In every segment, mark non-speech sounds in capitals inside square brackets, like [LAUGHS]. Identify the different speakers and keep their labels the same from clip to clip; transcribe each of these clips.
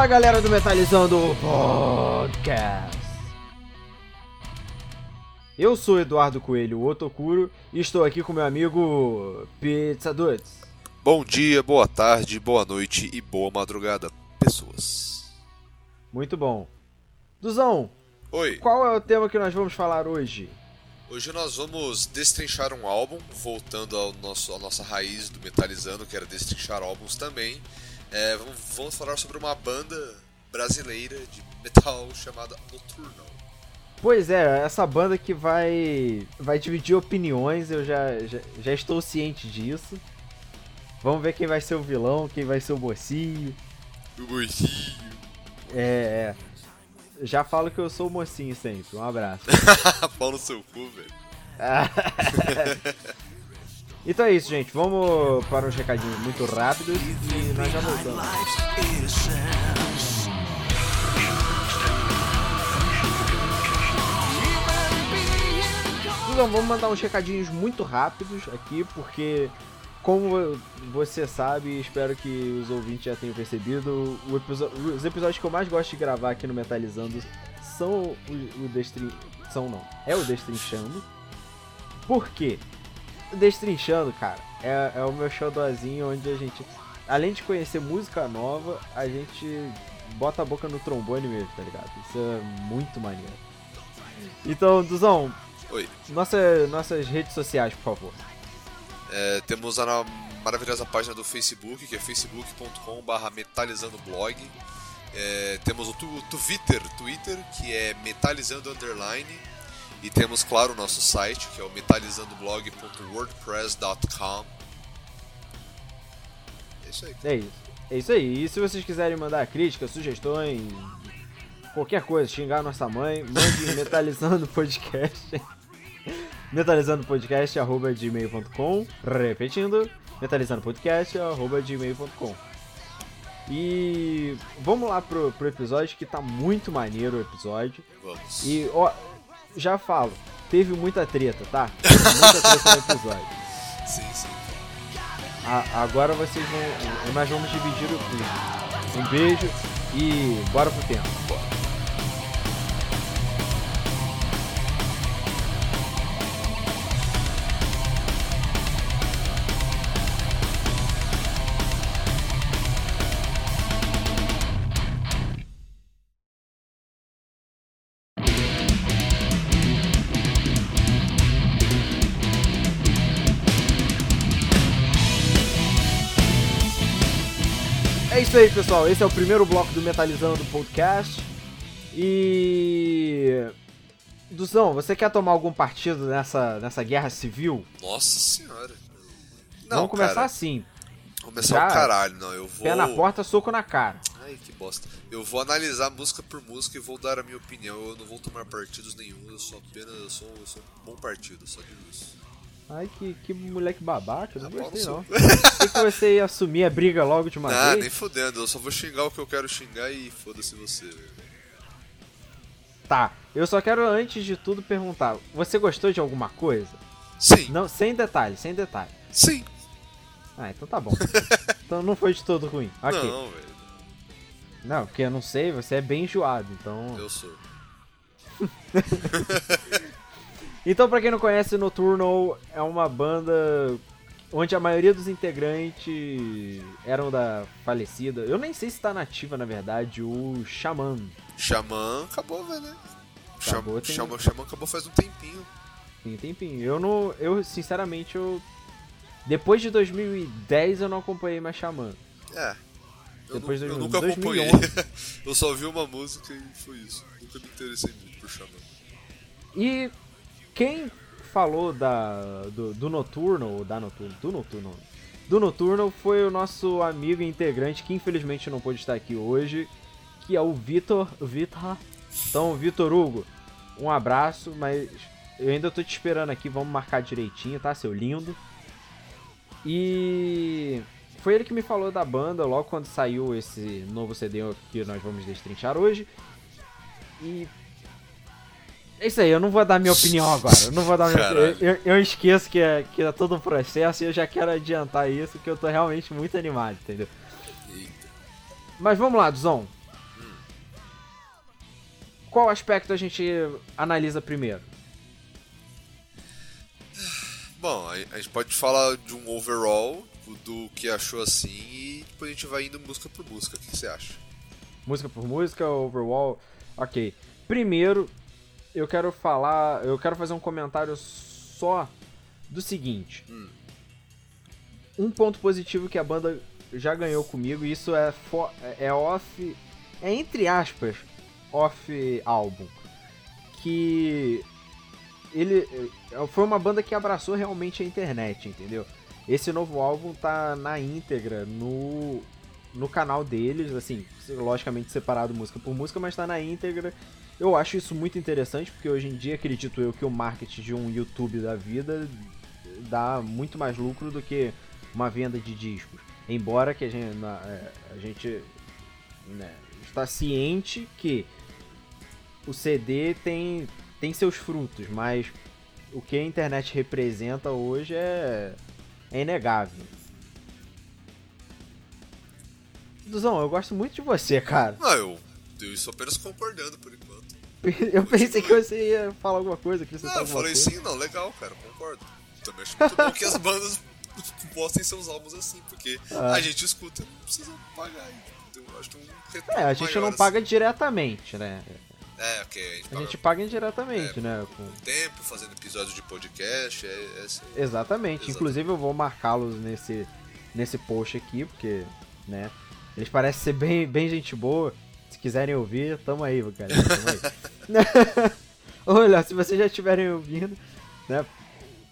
Speaker 1: Fala galera do Metalizando Podcast. Eu sou Eduardo Coelho, o Otokuro, e estou aqui com meu amigo Pizza Dudes.
Speaker 2: Bom dia, boa tarde, boa noite e boa madrugada, pessoas.
Speaker 1: Muito bom. Duzão,
Speaker 2: Oi,
Speaker 1: qual é o tema que nós vamos falar hoje?
Speaker 2: hoje nós vamos destrinchar um álbum, voltando ao nosso, à nossa raiz do Metalizando, que era destrinchar álbuns também. É, vamos, vamos falar sobre uma banda brasileira de metal chamada Nocturnal.
Speaker 1: Pois é, essa banda que vai vai dividir opiniões, eu já, já, já estou ciente disso. Vamos ver quem vai ser o vilão, quem vai ser o mocinho.
Speaker 2: O mocinho.
Speaker 1: É, é. Já falo que eu sou o mocinho sempre. Um abraço. [LAUGHS]
Speaker 2: Pau no seu cu, velho. [LAUGHS]
Speaker 1: Então é isso, gente. Vamos para uns recadinhos muito rápidos e nós já voltamos. Então vamos mandar uns recadinhos muito rápidos aqui, porque como você sabe, espero que os ouvintes já tenham percebido, os episódios que eu mais gosto de gravar aqui no Metalizando são o, o. São não, é o Destrinchando. Por quê? Destrinchando, cara, é, é o meu showzinho onde a gente, além de conhecer música nova, a gente bota a boca no trombone mesmo, tá ligado? Isso é muito maneiro. Então, Duzão,
Speaker 2: Oi.
Speaker 1: nossa, nossas redes sociais, por favor.
Speaker 2: É, temos a maravilhosa página do Facebook, que é facebook.com.br metalizandoblog. É, temos o, tu, o Twitter, Twitter, que é metalizando underline. E temos, claro, o nosso site, que é o metalizandoblog.wordpress.com. É isso aí.
Speaker 1: É isso. É isso aí. E se vocês quiserem mandar críticas, sugestões, qualquer coisa, xingar nossa mãe, mande metalizando podcast. [LAUGHS] metalizando podcast [LAUGHS] arroba gmail.com. Repetindo, metalizando podcast arroba gmail.com. E vamos lá pro, pro episódio que tá muito maneiro o episódio.
Speaker 2: Vamos.
Speaker 1: E ó, já falo, teve muita treta, tá? Teve muita treta no episódio. [LAUGHS]
Speaker 2: Sim, sim.
Speaker 1: A- agora vocês vão. Nós vamos dividir o clima. Um beijo e bora pro tempo. É isso aí, pessoal. Esse é o primeiro bloco do Metalizando Podcast. E. Duzão, você quer tomar algum partido nessa, nessa guerra civil?
Speaker 2: Nossa senhora. Não,
Speaker 1: Vamos começar
Speaker 2: cara,
Speaker 1: assim.
Speaker 2: Começar
Speaker 1: Já-
Speaker 2: o caralho, não. Eu vou.
Speaker 1: Pé na porta, soco na cara.
Speaker 2: Ai, que bosta. Eu vou analisar música por música e vou dar a minha opinião. Eu não vou tomar partidos nenhum, eu sou apenas. Eu sou, eu sou um bom partido, só digo isso.
Speaker 1: Ai, que, que moleque babaca, não
Speaker 2: Ah,
Speaker 1: gostei não. [LAUGHS] Achei que você ia assumir a briga logo de uma
Speaker 2: Ah,
Speaker 1: vez.
Speaker 2: nem fudendo, eu só vou xingar o que eu quero xingar e foda-se você, velho.
Speaker 1: Tá, eu só quero antes de tudo perguntar: você gostou de alguma coisa?
Speaker 2: Sim,
Speaker 1: Não, sem detalhe, sem detalhe.
Speaker 2: sim.
Speaker 1: Ah, então tá bom. [LAUGHS] então não foi de todo ruim. Ok.
Speaker 2: Não, velho.
Speaker 1: Não, porque eu não sei, você é bem enjoado, então.
Speaker 2: Eu sou. [LAUGHS]
Speaker 1: Então, pra quem não conhece, Nocturnal é uma banda onde a maioria dos integrantes eram da falecida. Eu nem sei se tá nativa, na verdade, o Xamã.
Speaker 2: Xamã acabou, velho. né?
Speaker 1: Acabou,
Speaker 2: Xamã,
Speaker 1: tem-
Speaker 2: Xamã, Xamã acabou faz um tempinho.
Speaker 1: Tem tempinho. Eu não. Eu, sinceramente, eu. Depois de 2010 eu não acompanhei mais Xamã.
Speaker 2: É. Eu,
Speaker 1: Depois
Speaker 2: nu-
Speaker 1: de
Speaker 2: eu nunca
Speaker 1: 2011.
Speaker 2: acompanhei. [LAUGHS] eu só vi uma música e foi isso. Nunca me interessei muito por Xamã.
Speaker 1: E quem falou da, do, do Noturno, da Noturno, do Noturno, do Noturno foi o nosso amigo e integrante que infelizmente não pôde estar aqui hoje, que é o Vitor, Vitor. Então, Vitor Hugo, um abraço, mas eu ainda tô te esperando aqui, vamos marcar direitinho, tá, seu lindo? E foi ele que me falou da banda logo quando saiu esse novo CD que nós vamos destrinchar hoje. E é isso aí, eu não vou dar minha opinião agora. Eu não vou dar minha
Speaker 2: Caralho.
Speaker 1: eu, eu, esqueço que é, que é todo um processo e eu já quero adiantar isso, que eu tô realmente muito animado, entendeu?
Speaker 2: Eita.
Speaker 1: Mas vamos lá, Duzão. Qual aspecto a gente analisa primeiro?
Speaker 2: Bom, a gente pode falar de um overall do que achou assim e depois a gente vai indo música por música. O que você acha?
Speaker 1: Música por música, overall. Ok. Primeiro, eu quero falar. Eu quero fazer um comentário só do seguinte.
Speaker 2: Hum.
Speaker 1: Um ponto positivo que a banda já ganhou comigo, e isso é, é off. É entre aspas, off álbum. Que ele é, foi uma banda que abraçou realmente a internet, entendeu? Esse novo álbum tá na íntegra no no canal deles, assim, logicamente separado música por música, mas tá na íntegra. Eu acho isso muito interessante, porque hoje em dia acredito eu que o marketing de um YouTube da vida dá muito mais lucro do que uma venda de discos. Embora que a gente, é, a gente né, está ciente que o CD tem, tem seus frutos, mas o que a internet representa hoje é, é inegável. Duzão, eu gosto muito de você, cara.
Speaker 2: Ah, eu, eu estou apenas concordando por enquanto. [LAUGHS]
Speaker 1: eu pensei que você ia falar alguma coisa. Que você
Speaker 2: não, eu falei coisa. sim, não, legal, cara, concordo. Também acho muito bom que as bandas [LAUGHS] postem seus álbuns assim, porque ah. a gente escuta, não precisa pagar. Então, acho
Speaker 1: um é, a gente não assim. paga diretamente, né?
Speaker 2: É, ok. A gente
Speaker 1: paga, a gente paga indiretamente,
Speaker 2: é,
Speaker 1: né?
Speaker 2: Com tempo, fazendo episódios de podcast. É, é assim.
Speaker 1: Exatamente. Exatamente. Inclusive eu vou marcá-los nesse, nesse post aqui, porque, né? Eles parecem ser bem, bem gente boa. Se quiserem ouvir, tamo aí, cara. Tamo aí. [LAUGHS] Olha, se vocês já estiverem ouvindo, né?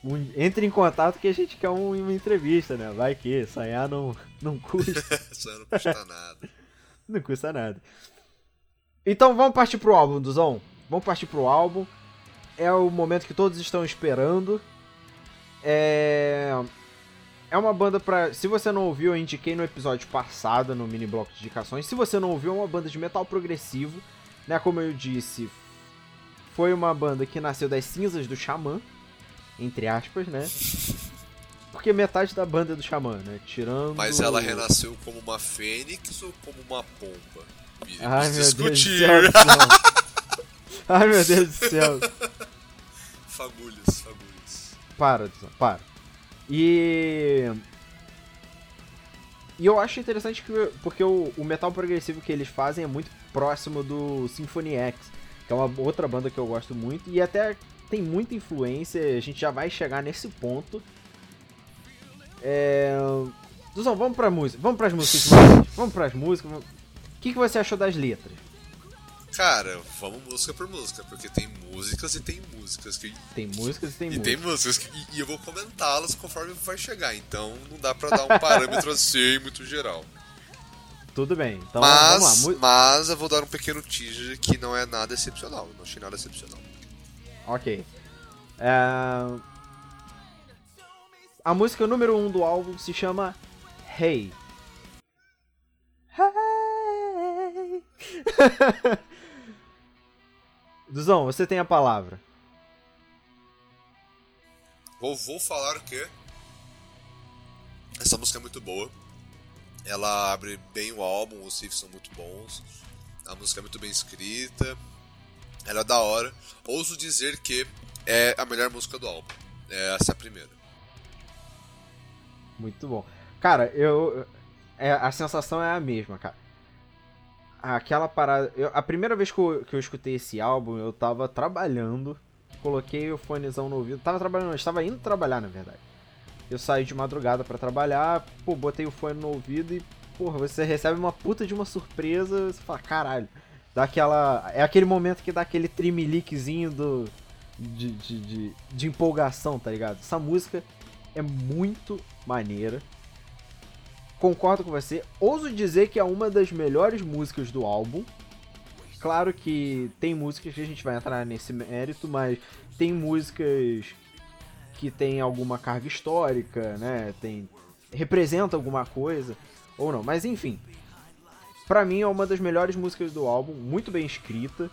Speaker 1: Um, entre em contato que a gente quer um, uma entrevista, né? Vai que sonhar não, não custa. [LAUGHS]
Speaker 2: sonhar não custa nada.
Speaker 1: não custa nada. Então vamos partir pro álbum, Duzão. Vamos partir pro álbum. É o momento que todos estão esperando. É. É uma banda pra. Se você não ouviu, eu indiquei no episódio passado, no mini bloco de indicações. Se você não ouviu, é uma banda de metal progressivo. Né? Como eu disse, foi uma banda que nasceu das cinzas do Xamã. Entre aspas, né? Porque metade da banda é do Xamã, né? Tirando.
Speaker 2: Mas ela renasceu como uma fênix ou como uma pomba?
Speaker 1: Ai, meu. Deus do céu. [LAUGHS] Ai, meu Deus do céu.
Speaker 2: Fagulhas, fagulhas.
Speaker 1: Para, para. E. E eu acho interessante que, porque o, o, metal progressivo que eles fazem é muito próximo do Symphony X, que é uma outra banda que eu gosto muito, e até tem muita influência, a gente já vai chegar nesse ponto. É... Duzão, vamos pra música, vamos pras músicas, vamos pras músicas. O que, que você achou das letras?
Speaker 2: Cara, vamos música por música, porque tem músicas e tem músicas que.
Speaker 1: Tem músicas e tem
Speaker 2: e
Speaker 1: músicas.
Speaker 2: Tem músicas que, e, eu vou comentá-las conforme vai chegar, então não dá pra dar um parâmetro [LAUGHS] assim muito geral.
Speaker 1: Tudo bem, então
Speaker 2: mas,
Speaker 1: vamos lá.
Speaker 2: Mas eu vou dar um pequeno teaser que não é nada excepcional, não achei nada excepcional.
Speaker 1: Ok. É... A música número 1 um do álbum se chama Hey. Hey! [LAUGHS] Duzão, você tem a palavra.
Speaker 2: Vou, vou falar que essa música é muito boa. Ela abre bem o álbum, os riffs são muito bons. A música é muito bem escrita. Ela é da hora. Ouso dizer que é a melhor música do álbum. É essa é a primeira.
Speaker 1: Muito bom. Cara, eu. É, a sensação é a mesma, cara aquela parada. Eu, a primeira vez que eu, que eu escutei esse álbum, eu tava trabalhando, coloquei o fonezão no ouvido. Tava trabalhando, estava indo trabalhar na verdade. Eu saí de madrugada para trabalhar, pô, botei o fone no ouvido e, porra, você recebe uma puta de uma surpresa, você fala, caralho. Dá aquela. É aquele momento que dá aquele trimeliquezinho do. De, de, de, de empolgação, tá ligado? Essa música é muito maneira concordo com você. Ouso dizer que é uma das melhores músicas do álbum. Claro que tem músicas que a gente vai entrar nesse mérito, mas tem músicas que tem alguma carga histórica, né? Tem representa alguma coisa ou não, mas enfim. Para mim é uma das melhores músicas do álbum, muito bem escrita.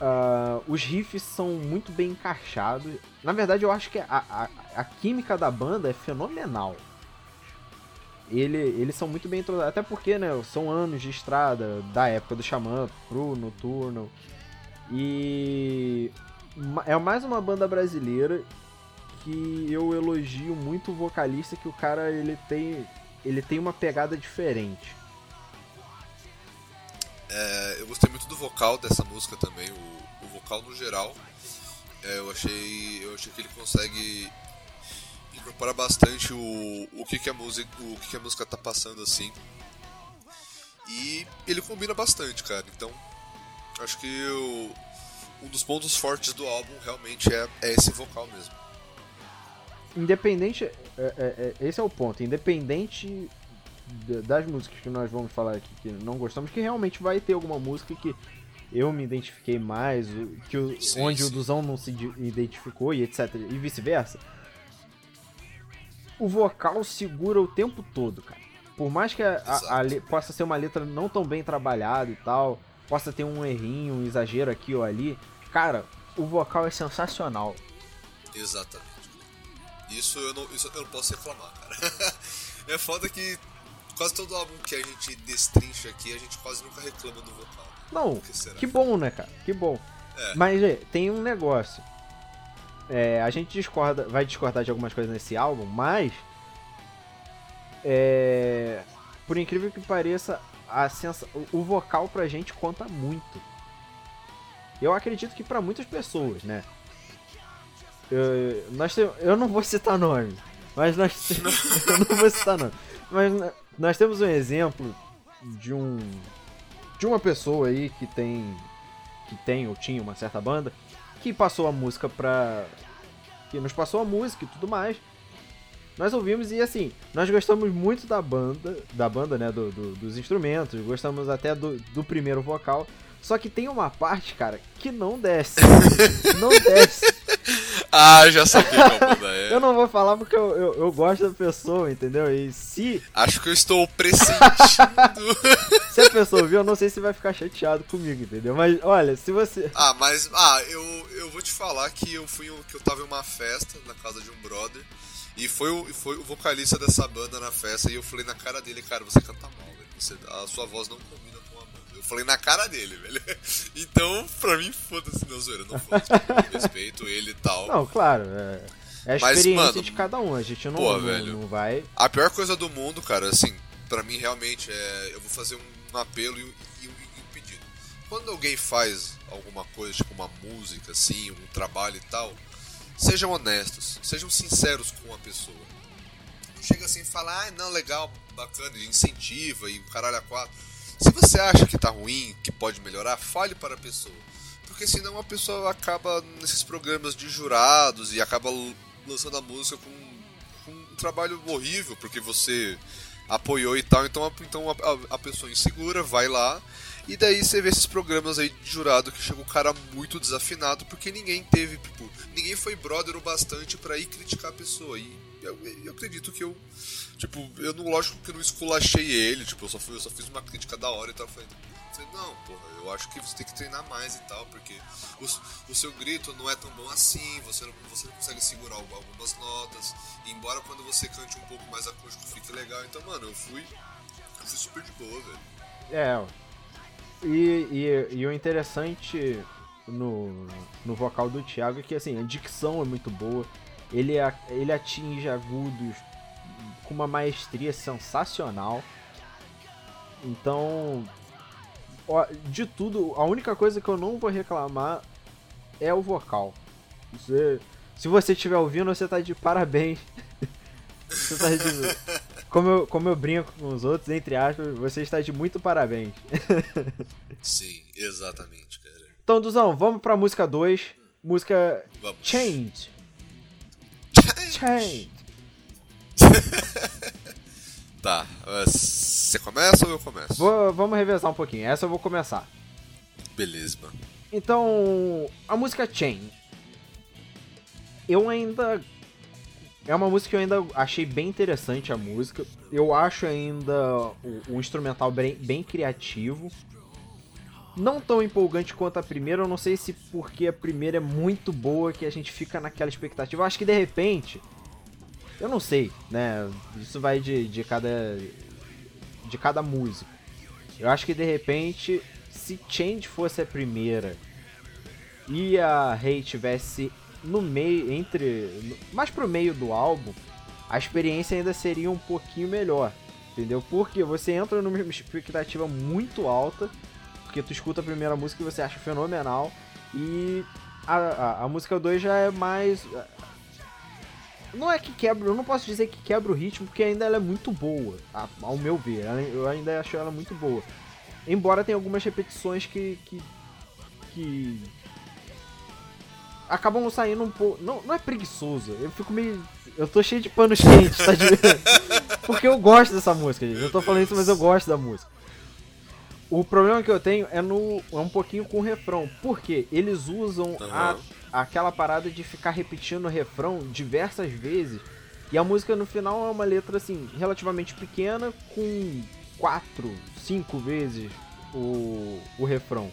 Speaker 1: Uh, os riffs são muito bem encaixados. Na verdade, eu acho que a, a, a química da banda é fenomenal. Ele, eles são muito bem entrosados. Até porque, né, são anos de estrada da época do Xamã pro Noturno. E é mais uma banda brasileira que eu elogio muito o vocalista que o cara ele tem ele tem uma pegada diferente.
Speaker 2: É, eu gostei muito do vocal dessa música também, o, o vocal no geral. É, eu achei eu achei que ele consegue incorporar bastante o, o que, que a música o que, que a música tá passando assim. E ele combina bastante, cara. Então, acho que eu, um dos pontos fortes do álbum realmente é, é esse vocal mesmo.
Speaker 1: Independente, é, é, é esse é o ponto. Independente das músicas que nós vamos falar aqui que não gostamos, que realmente vai ter alguma música que eu me identifiquei mais, que o, sim, onde sim. o Duzão não se identificou e etc. E vice-versa o vocal segura o tempo todo, cara. Por mais que a, a, a, possa ser uma letra não tão bem trabalhada e tal, possa ter um errinho, um exagero aqui ou ali, cara, o vocal é sensacional.
Speaker 2: Exatamente. Isso eu não, isso eu não posso reclamar, cara. [LAUGHS] é foda que quase todo álbum que a gente destrincha aqui, a gente quase nunca reclama do vocal.
Speaker 1: Não, que bom, né, cara? Que bom. É. Mas tem um negócio. É, a gente discorda, vai discordar de algumas coisas nesse álbum, mas é, por incrível que pareça, a sensa, o vocal pra gente conta muito. Eu acredito que para muitas pessoas, né? Eu, nós eu não vou citar nome, mas nós [LAUGHS] eu não vou citar nome, mas nós temos um exemplo de um de uma pessoa aí que tem que tem ou tinha uma certa banda que passou a música pra. que nos passou a música e tudo mais. Nós ouvimos e assim, nós gostamos muito da banda, da banda, né, do, do dos instrumentos, gostamos até do, do primeiro vocal. Só que tem uma parte, cara, que não desce. [LAUGHS] não desce.
Speaker 2: Ah, já sabia qual banda é. [LAUGHS]
Speaker 1: eu não vou falar porque eu, eu, eu, gosto da pessoa, entendeu? E se.
Speaker 2: Acho que eu estou pressentindo. [LAUGHS]
Speaker 1: se a pessoa ouvir, eu não sei se vai ficar chateado comigo, entendeu? Mas olha, se você.
Speaker 2: Ah, mas. Ah, eu, eu vou te falar que eu fui que eu tava em uma festa na casa de um brother. E foi o, foi o vocalista dessa banda na festa. E eu falei na cara dele, cara, você canta mal, velho. Você, a sua voz não combina falei na cara dele, velho. [LAUGHS] Então, pra mim, foda-se, não, zoeira, não foda-se. Eu respeito ele e tal.
Speaker 1: Não, claro, é. É a experiência Mas, mano, de cada um, a gente não, pô, não, velho, não vai.
Speaker 2: A pior coisa do mundo, cara, assim, pra mim realmente é. Eu vou fazer um apelo e, e, e um pedido. Quando alguém faz alguma coisa, tipo uma música, assim, um trabalho e tal, sejam honestos, sejam sinceros com a pessoa. Não chega assim e fala, ah, não, legal, bacana, incentiva e o caralho a quatro. Se você acha que tá ruim, que pode melhorar, fale para a pessoa. Porque senão a pessoa acaba nesses programas de jurados e acaba lançando a música com, com um trabalho horrível, porque você apoiou e tal. Então, a, então a, a pessoa insegura vai lá e daí você vê esses programas aí de jurado que chega um cara muito desafinado porque ninguém teve, tipo, ninguém foi brother o bastante para ir criticar a pessoa. E eu, eu, acredito que eu, tipo, eu não, lógico que eu não esculachei ele, tipo, eu só, fui, eu só fiz uma crítica da hora e tal. Falei, não, porra, eu acho que você tem que treinar mais e tal, porque o, o seu grito não é tão bom assim, você não, você não consegue segurar algumas notas, embora quando você cante um pouco mais acústico fique legal. Então, mano, eu fui, eu fui super de boa, velho.
Speaker 1: É, e, e, e, o interessante no, no vocal do Thiago é que assim, a dicção é muito boa, ele, ele atinge agudos com uma maestria sensacional. Então, ó, de tudo, a única coisa que eu não vou reclamar é o vocal. Você, se você estiver ouvindo, você tá de parabéns. [LAUGHS] você tá de, como eu, como eu brinco com os outros, entre aspas, você está de muito parabéns. [LAUGHS]
Speaker 2: Sim, exatamente, cara.
Speaker 1: Então, Duzão, vamos pra música 2. Música vamos. Change. Change. [LAUGHS]
Speaker 2: tá, você começa ou eu começo?
Speaker 1: Vou, vamos revezar um pouquinho. Essa eu vou começar.
Speaker 2: Beleza, mano.
Speaker 1: Então, a música Change. Eu ainda é uma música que eu ainda achei bem interessante a música. Eu acho ainda o, o instrumental bem, bem, criativo. Não tão empolgante quanto a primeira, eu não sei se porque a primeira é muito boa que a gente fica naquela expectativa. Eu acho que de repente Eu não sei, né? Isso vai de, de cada. de cada música. Eu acho que de repente, se Change fosse a primeira e a Rei tivesse no meio, entre. mais pro meio do álbum, a experiência ainda seria um pouquinho melhor. Entendeu? Porque você entra numa expectativa muito alta, porque tu escuta a primeira música e você acha fenomenal, e a, a, a música 2 já é mais. Não é que quebra, eu não posso dizer que quebra o ritmo, porque ainda ela é muito boa, ao meu ver. Eu ainda acho ela muito boa. Embora tenha algumas repetições que, que, que acabam saindo um pouco. Não, não é preguiçoso, eu fico meio. Eu tô cheio de panos quentes, tá de... [LAUGHS] Porque eu gosto dessa música, gente. Eu tô falando isso, mas eu gosto da música. O problema que eu tenho é no é um pouquinho com o refrão. Porque eles usam uhum. a, aquela parada de ficar repetindo o refrão diversas vezes. E a música no final é uma letra assim, relativamente pequena, com quatro, cinco vezes o, o refrão.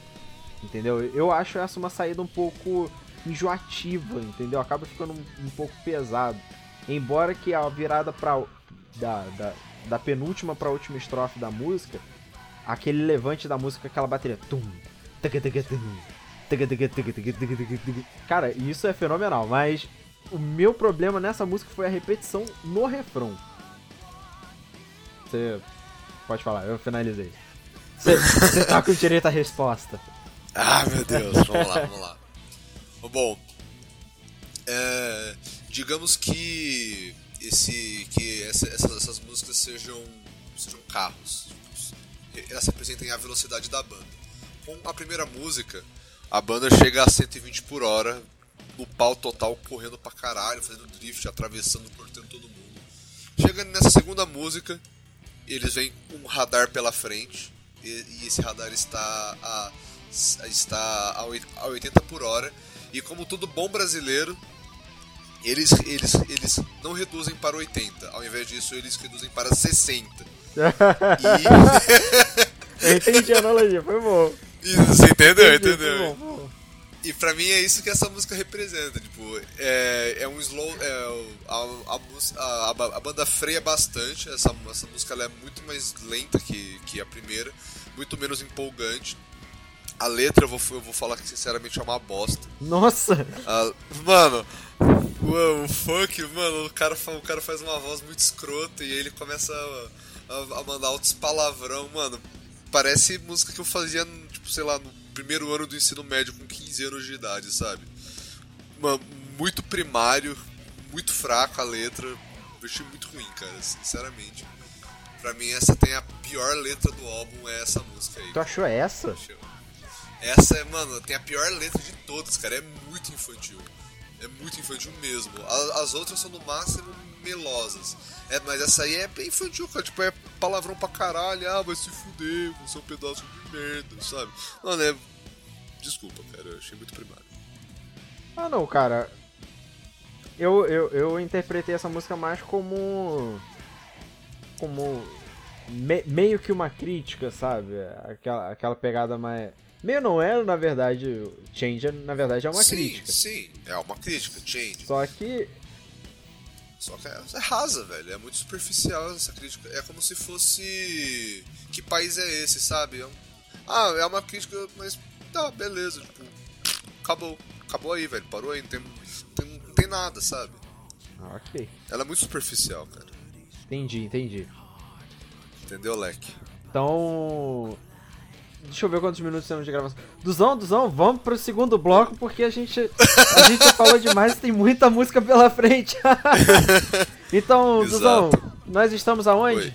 Speaker 1: Entendeu? Eu acho essa uma saída um pouco enjoativa, entendeu? Acaba ficando um, um pouco pesado. Embora que a virada pra, da, da, da penúltima pra última estrofe da música, aquele levante da música, aquela bateria. Tum, Cara, isso é fenomenal, mas o meu problema nessa música foi a repetição no refrão. Você pode falar, eu finalizei. Você tá com direito à resposta.
Speaker 2: Ah, meu Deus, vamos lá, vamos lá. Bom, é, digamos que esse que essa, essas, essas, músicas sejam, sejam carros. Elas representem a velocidade da banda. Com a primeira música, a banda chega a 120 por hora, no pau total, correndo pra caralho, fazendo drift, atravessando, cortando todo mundo. Chega nessa segunda música, eles vêm um radar pela frente, e, e esse radar está a, está a 80 por hora e como todo bom brasileiro, eles, eles, eles não reduzem para 80. Ao invés disso, eles reduzem para 60.
Speaker 1: E... Eu [LAUGHS] entendi a analogia, foi bom.
Speaker 2: você entendeu? Entendi, entendeu? Bom, e pra mim é isso que essa música representa. Tipo, é, é um slow. É, a, a, a, a, banda freia bastante. Essa, essa música ela é muito mais lenta que, que a primeira, muito menos empolgante. A letra, eu vou, eu vou falar que sinceramente é uma bosta.
Speaker 1: Nossa!
Speaker 2: A, mano, o, o funk, mano, o cara, o cara faz uma voz muito escrota e aí ele começa a, a, a mandar altos palavrão, mano. Parece música que eu fazia, tipo, sei lá, no primeiro ano do ensino médio com 15 anos de idade, sabe? Mano, muito primário, muito fraco a letra. Eu achei muito ruim, cara, sinceramente. Pra mim, essa tem a pior letra do álbum, é essa música aí.
Speaker 1: Tu achou essa?
Speaker 2: Essa é, mano, tem a pior letra de todas, cara. É muito infantil. É muito infantil mesmo. As outras são no máximo melosas. É, mas essa aí é bem infantil, cara. Tipo, é palavrão pra caralho. Ah, vai se fuder, você é um pedaço de merda, sabe? Mano, é. Desculpa, cara. Eu achei muito primário.
Speaker 1: Ah, não, cara. Eu, eu, eu interpretei essa música mais como. Como. Me, meio que uma crítica, sabe? Aquela, aquela pegada mais Meio não é, na verdade, Change, na verdade, é uma
Speaker 2: sim,
Speaker 1: crítica.
Speaker 2: Sim, é uma crítica, Change.
Speaker 1: Só que...
Speaker 2: Só que é, é rasa, velho. É muito superficial essa crítica. É como se fosse... Que país é esse, sabe? É um... Ah, é uma crítica, mas... Tá, beleza, tipo... Acabou. Acabou aí, velho. Parou aí. Não tem, tem, não tem nada, sabe?
Speaker 1: Ah, ok.
Speaker 2: Ela é muito superficial, cara.
Speaker 1: Entendi, entendi.
Speaker 2: Entendeu, Leque?
Speaker 1: Então, Deixa eu ver quantos minutos temos de gravação. Duzão, Duzão, vamos pro segundo bloco porque a gente, a gente [LAUGHS] falou demais e tem muita música pela frente. [LAUGHS] então, Exato. Duzão, nós estamos aonde? Oi.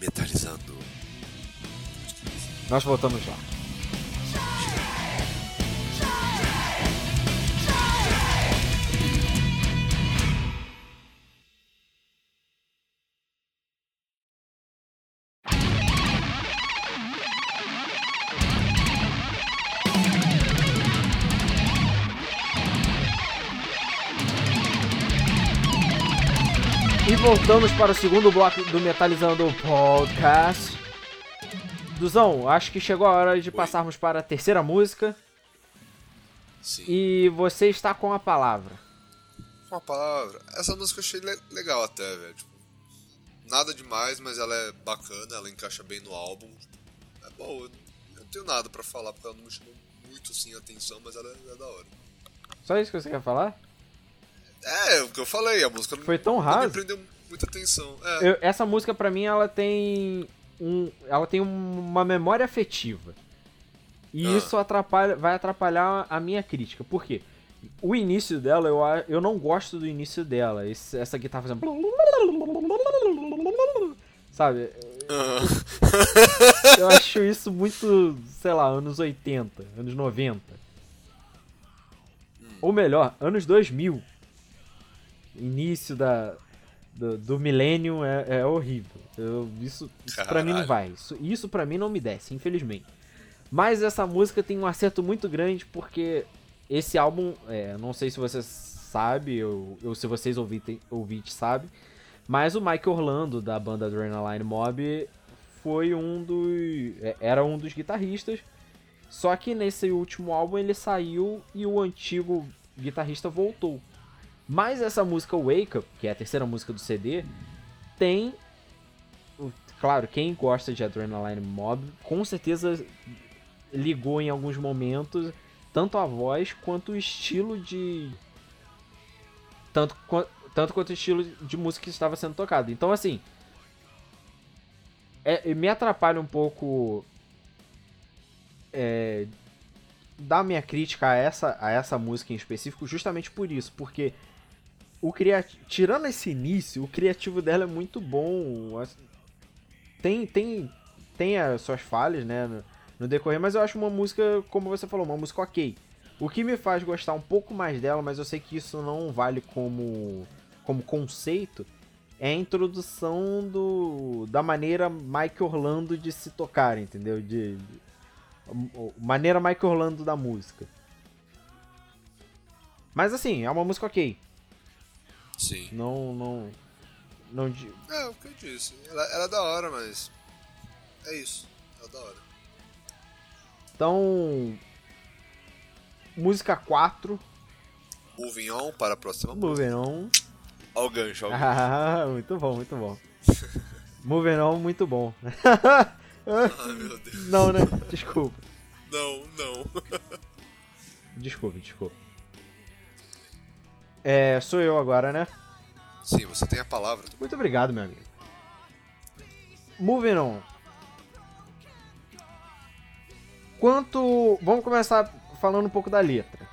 Speaker 2: Metalizando.
Speaker 1: Nós voltamos já. Voltamos para o segundo bloco do Metalizando Podcast. Duzão, acho que chegou a hora de Oi. passarmos para a terceira música.
Speaker 2: Sim.
Speaker 1: E você está com a palavra.
Speaker 2: com a palavra. Essa música eu achei le legal até, velho. Tipo, nada demais, mas ela é bacana, ela encaixa bem no álbum. É boa. Eu não tenho nada pra falar porque ela não me chamou muito assim a atenção, mas ela é, é da hora.
Speaker 1: Só isso que você quer falar?
Speaker 2: É, o que eu falei, a música
Speaker 1: Foi tão
Speaker 2: não
Speaker 1: rasa.
Speaker 2: me prendeu muita atenção. É.
Speaker 1: Eu- essa música pra mim ela tem um, ela tem uma memória afetiva. E
Speaker 2: Ah.
Speaker 1: isso atrapalha, vai atrapalhar a minha crítica. Por quê? O início dela, eu, eu não gosto do início dela. Esse- essa guitarra fazendo. Sabe? Eu acho isso muito, sei lá, anos 80, anos 90. Ou melhor, anos 2000. Início da, do, do milênio é, é horrível. Eu- isso isso pra mim não vai. Isso, isso pra mim não me desce, infelizmente. Mas essa música tem um acerto muito grande porque esse álbum, é, não sei se você sabe ou, ou se vocês ouvitem, ouvintes sabem, mas o Mike Orlando da banda Adrenaline Mob foi um dos, é, era um dos guitarristas. Só que nesse último álbum ele saiu e o antigo guitarrista voltou. Mas essa música Wake Up, que é a terceira música do CD, tem claro, quem gosta de Adrenaline Mob, com certeza ligou em alguns momentos tanto a voz quanto o estilo de. Tanto, tanto quanto o estilo de música que estava sendo tocado. Então, assim. É, me atrapalha um pouco. É, dar minha crítica a essa, a essa música em específico, justamente por isso, porque o criati tirando esse início, o criativo dela é muito bom. Tem, tem, tem as suas falhas, né, no, no decorrer, mas eu acho uma música, como você falou, uma música ok. O que me faz gostar um pouco mais dela, mas eu sei que isso não vale como, como conceito, é a introdução do, da maneira Mike Orlando de se tocar, entendeu? De, de- maneira Mike Orlando da música. Mas assim, é uma música ok.
Speaker 2: Sim.
Speaker 1: Não, não, não
Speaker 2: É, o que eu disse. Ela, ela é da hora, mas. É isso. Ela é da hora.
Speaker 1: Então, música 4,
Speaker 2: Moving on para a próxima música.
Speaker 1: Moving On.
Speaker 2: Olha o gancho, olha o gancho.
Speaker 1: Ah, muito bom, muito bom. [LAUGHS] Moving On, muito bom.
Speaker 2: Ai, meu Deus.
Speaker 1: Não, né? Desculpa.
Speaker 2: Não, não.
Speaker 1: Desculpa, desculpa. É, sou eu agora, né?
Speaker 2: Sim, você tem a palavra.
Speaker 1: Muito obrigado, meu amigo. Moving on. Quanto. Vamos começar falando um pouco da letra.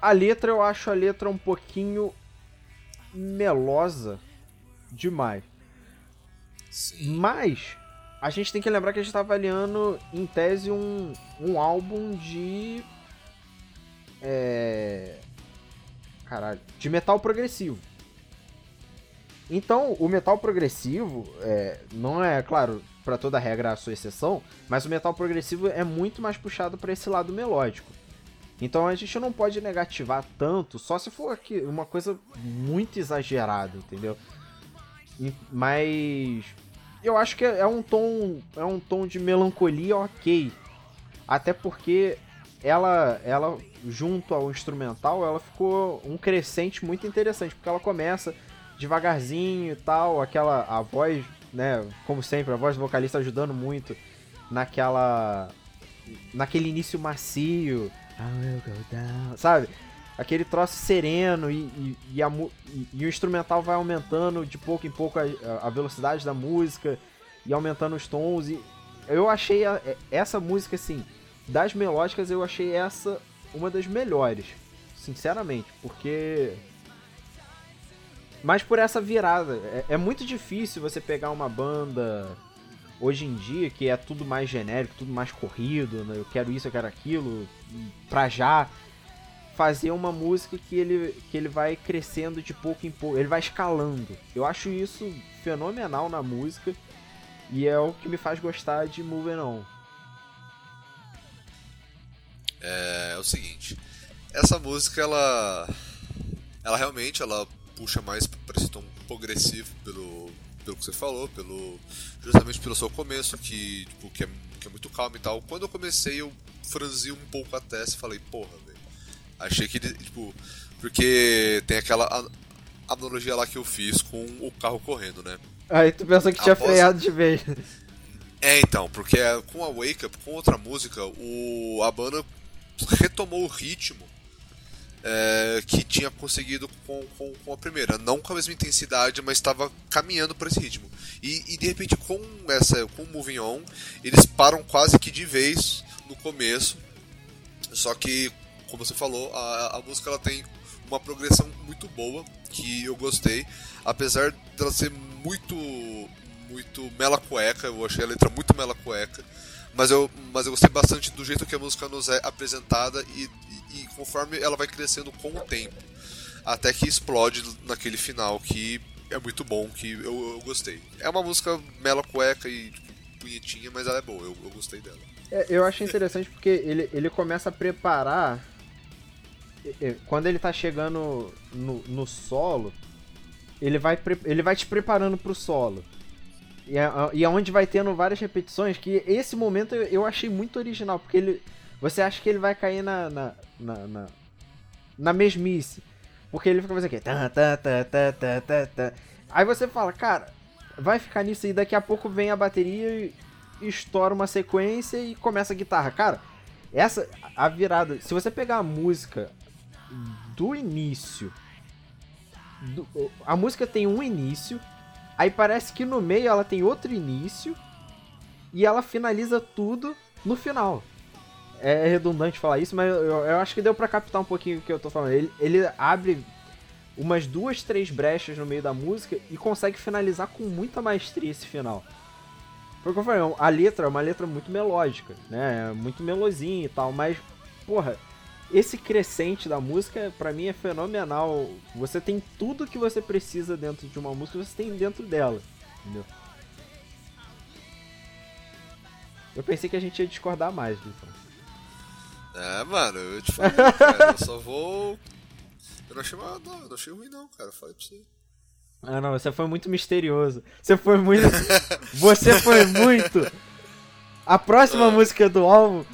Speaker 1: A letra, eu acho a letra um pouquinho melosa demais.
Speaker 2: Sim.
Speaker 1: Mas a gente tem que lembrar que a gente tá avaliando, em tese, um, um álbum de. É. Caralho. De metal progressivo. Então, o metal progressivo é, não é, claro, pra toda regra a sua exceção, mas o metal progressivo é muito mais puxado pra esse lado melódico. Então a gente não pode negativar tanto, só se for aqui uma coisa muito exagerada, entendeu? Mas eu acho que é um tom, é um tom de melancolia ok. Até porque ela, ela junto ao instrumental, ela ficou um crescente muito interessante, porque ela começa devagarzinho e tal, aquela a voz, né, como sempre, a voz do vocalista ajudando muito naquela naquele início macio. Sabe? Aquele troço sereno e, e, e a e o instrumental vai aumentando de pouco em pouco a, a velocidade da música e aumentando os tons. E eu achei a- essa música, assim, das melódicas, eu achei essa uma das melhores, sinceramente, porque. Mas por essa virada. É, é muito difícil você pegar uma banda hoje em dia que é tudo mais genérico, tudo mais corrido, né? eu quero isso, eu quero aquilo, pra já. Fazer uma música que ele, que ele vai crescendo de pouco em pouco, ele vai escalando. Eu acho isso fenomenal na música e é o que me faz gostar de Moving On.
Speaker 2: É, é o seguinte. Essa música, ela. Ela realmente ela puxa mais pra esse tom progressivo pelo, pelo que você falou, pelo. Justamente pelo seu começo, que, tipo, que, é, que é muito calmo e tal. Quando eu comecei, eu franzi um pouco a testa e falei, porra, velho. Achei que tipo, porque tem aquela analogia lá que eu fiz com o carro correndo, né?
Speaker 1: Aí tu pensou que tinha Após... freado de vez.
Speaker 2: É, então, porque com a Wake Up, com outra música, o, a banda retomou o ritmo é, que tinha conseguido com, com, com, a primeira. Não com a mesma intensidade, mas estava caminhando para esse ritmo. E, e, de repente, com essa com o Moving On, eles param quase que de vez no começo. Só que, como você falou, a, a música ela tem uma progressão muito boa, que eu gostei. Apesar dela ser muito, muito mela cueca, eu achei a letra muito mela cueca. Mas eu, mas eu gostei bastante do jeito que a música nos é apresentada e, e conforme ela vai crescendo com o tempo. Até que explode naquele final que é muito bom, que eu, eu gostei. É uma música mela cueca e tipo, bonitinha, mas ela é boa, eu, eu gostei dela.
Speaker 1: É, eu acho interessante porque ele, ele começa a preparar. Quando ele tá chegando no, no solo, ele vai, ele vai te preparando pro solo. E, é, e é vai tendo várias repetições, que esse momento eu achei muito original, porque ele. Você acha que ele vai cair na, na, na, na, na mesmice. Porque ele fica fazendo aqui. Tá, tá, tá, tá, tá, tá, tá. Aí você fala, cara, vai ficar nisso e daqui a pouco vem a bateria e estoura uma sequência e começa a guitarra. Cara, essa. A virada. Se você pegar a música do início. Do, a música tem um início. Aí parece que no meio ela tem outro início. E ela finaliza tudo no final é redundante falar isso, mas eu, eu acho que deu para captar um pouquinho o que eu tô falando. Ele, ele abre umas duas, três brechas no meio da música e consegue finalizar com muita maestria esse final. Porque eu falei, a letra é uma letra muito melódica, né? É muito melosinha e tal, mas, porra, esse crescente da música, para mim, é fenomenal. Você tem tudo que você precisa dentro de uma música, você tem dentro dela, entendeu? Eu pensei que a gente ia discordar mais, então.
Speaker 2: É, mano, eu te falei, cara, eu só vou. Eu não achei, não, não achei ruim não, cara. Falei pra você.
Speaker 1: Ah não, você foi muito misterioso. Você foi muito. [LAUGHS] você foi muito. A próxima ah. música do álbum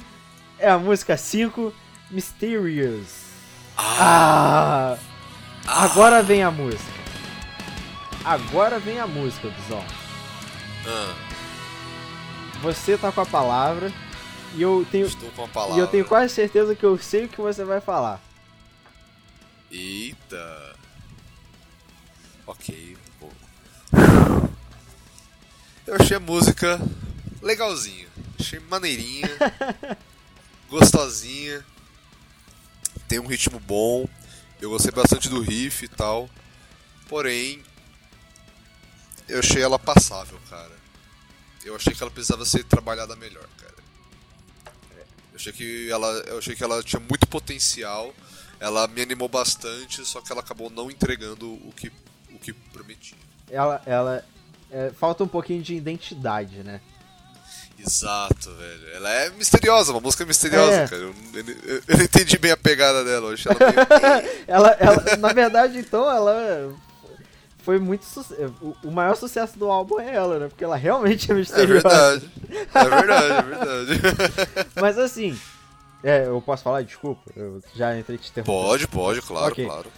Speaker 1: é a música 5, Mysterious. Ah. ah. Agora vem a música. Agora vem a música, Bizão. Ah. Você tá com a palavra. E eu tenho.
Speaker 2: Estou com a palavra.
Speaker 1: E eu tenho quase certeza que eu sei o que você vai falar.
Speaker 2: Eita. Ok. Eu achei a música legalzinha. Achei maneirinha. [LAUGHS] gostosinha. Tem um ritmo bom. Eu gostei bastante do riff e tal. Porém, eu achei ela passável, cara. Eu achei que ela precisava ser trabalhada melhor, cara. Eu achei que ela, eu achei que ela tinha muito potencial. Ela me animou bastante, só que ela acabou não entregando o que, o que prometia.
Speaker 1: Ela, ela é, falta um pouquinho de identidade, né?
Speaker 2: Exato, velho. Ela é misteriosa, uma música misteriosa, é. cara. Eu, eu, eu, não entendi bem a pegada dela. Eu achei ela,
Speaker 1: meio... [LAUGHS] ela, ela, na verdade, então, ela foi muito o, o maior sucesso do álbum é ela, né? Porque ela realmente é misteriosa. [LAUGHS]
Speaker 2: É verdade. É verdade, é [LAUGHS] verdade.
Speaker 1: Mas assim, é, eu posso falar? Desculpa, eu já entrei te interrompendo.
Speaker 2: Pode, pode, claro, okay. claro.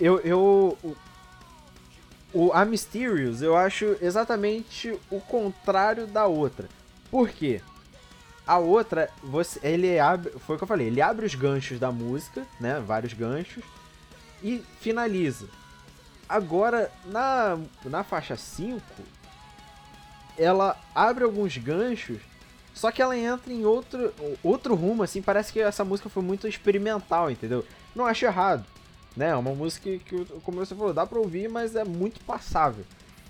Speaker 1: Eu, eu o, a Mysterious, eu acho exatamente o contrário da outra. Por quê? A outra, você, ele abre, foi o que eu falei, ele abre os ganchos da música, né, vários ganchos e finaliza. Agora, na, na faixa 5, ela abre alguns ganchos, só que ela entra em outro, outro rumo, assim, parece que essa música foi muito experimental, entendeu? Não acho errado, né? É uma música que, que, como você falou, dá pra ouvir, mas é muito passável.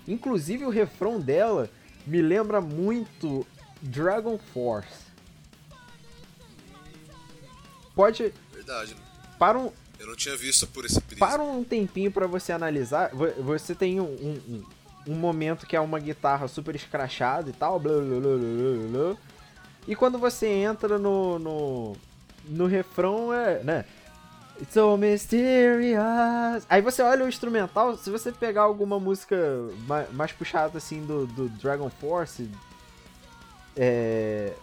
Speaker 1: Inclusive o refrão dela me lembra muito Dragon Force.
Speaker 2: Pode. Verdade.
Speaker 1: Para um,
Speaker 2: eu não tinha visto por esse prisma.
Speaker 1: Para um tempinho para você analisar, você tem um, um, um, momento que é uma guitarra super escrachada e tal, blá, blá, blá, blá, e quando você entra no, no, no refrão, é, né? It's so mysterious. Aí você olha o instrumental, se você pegar alguma música mais, mais puxada assim do, do Dragon Force, é,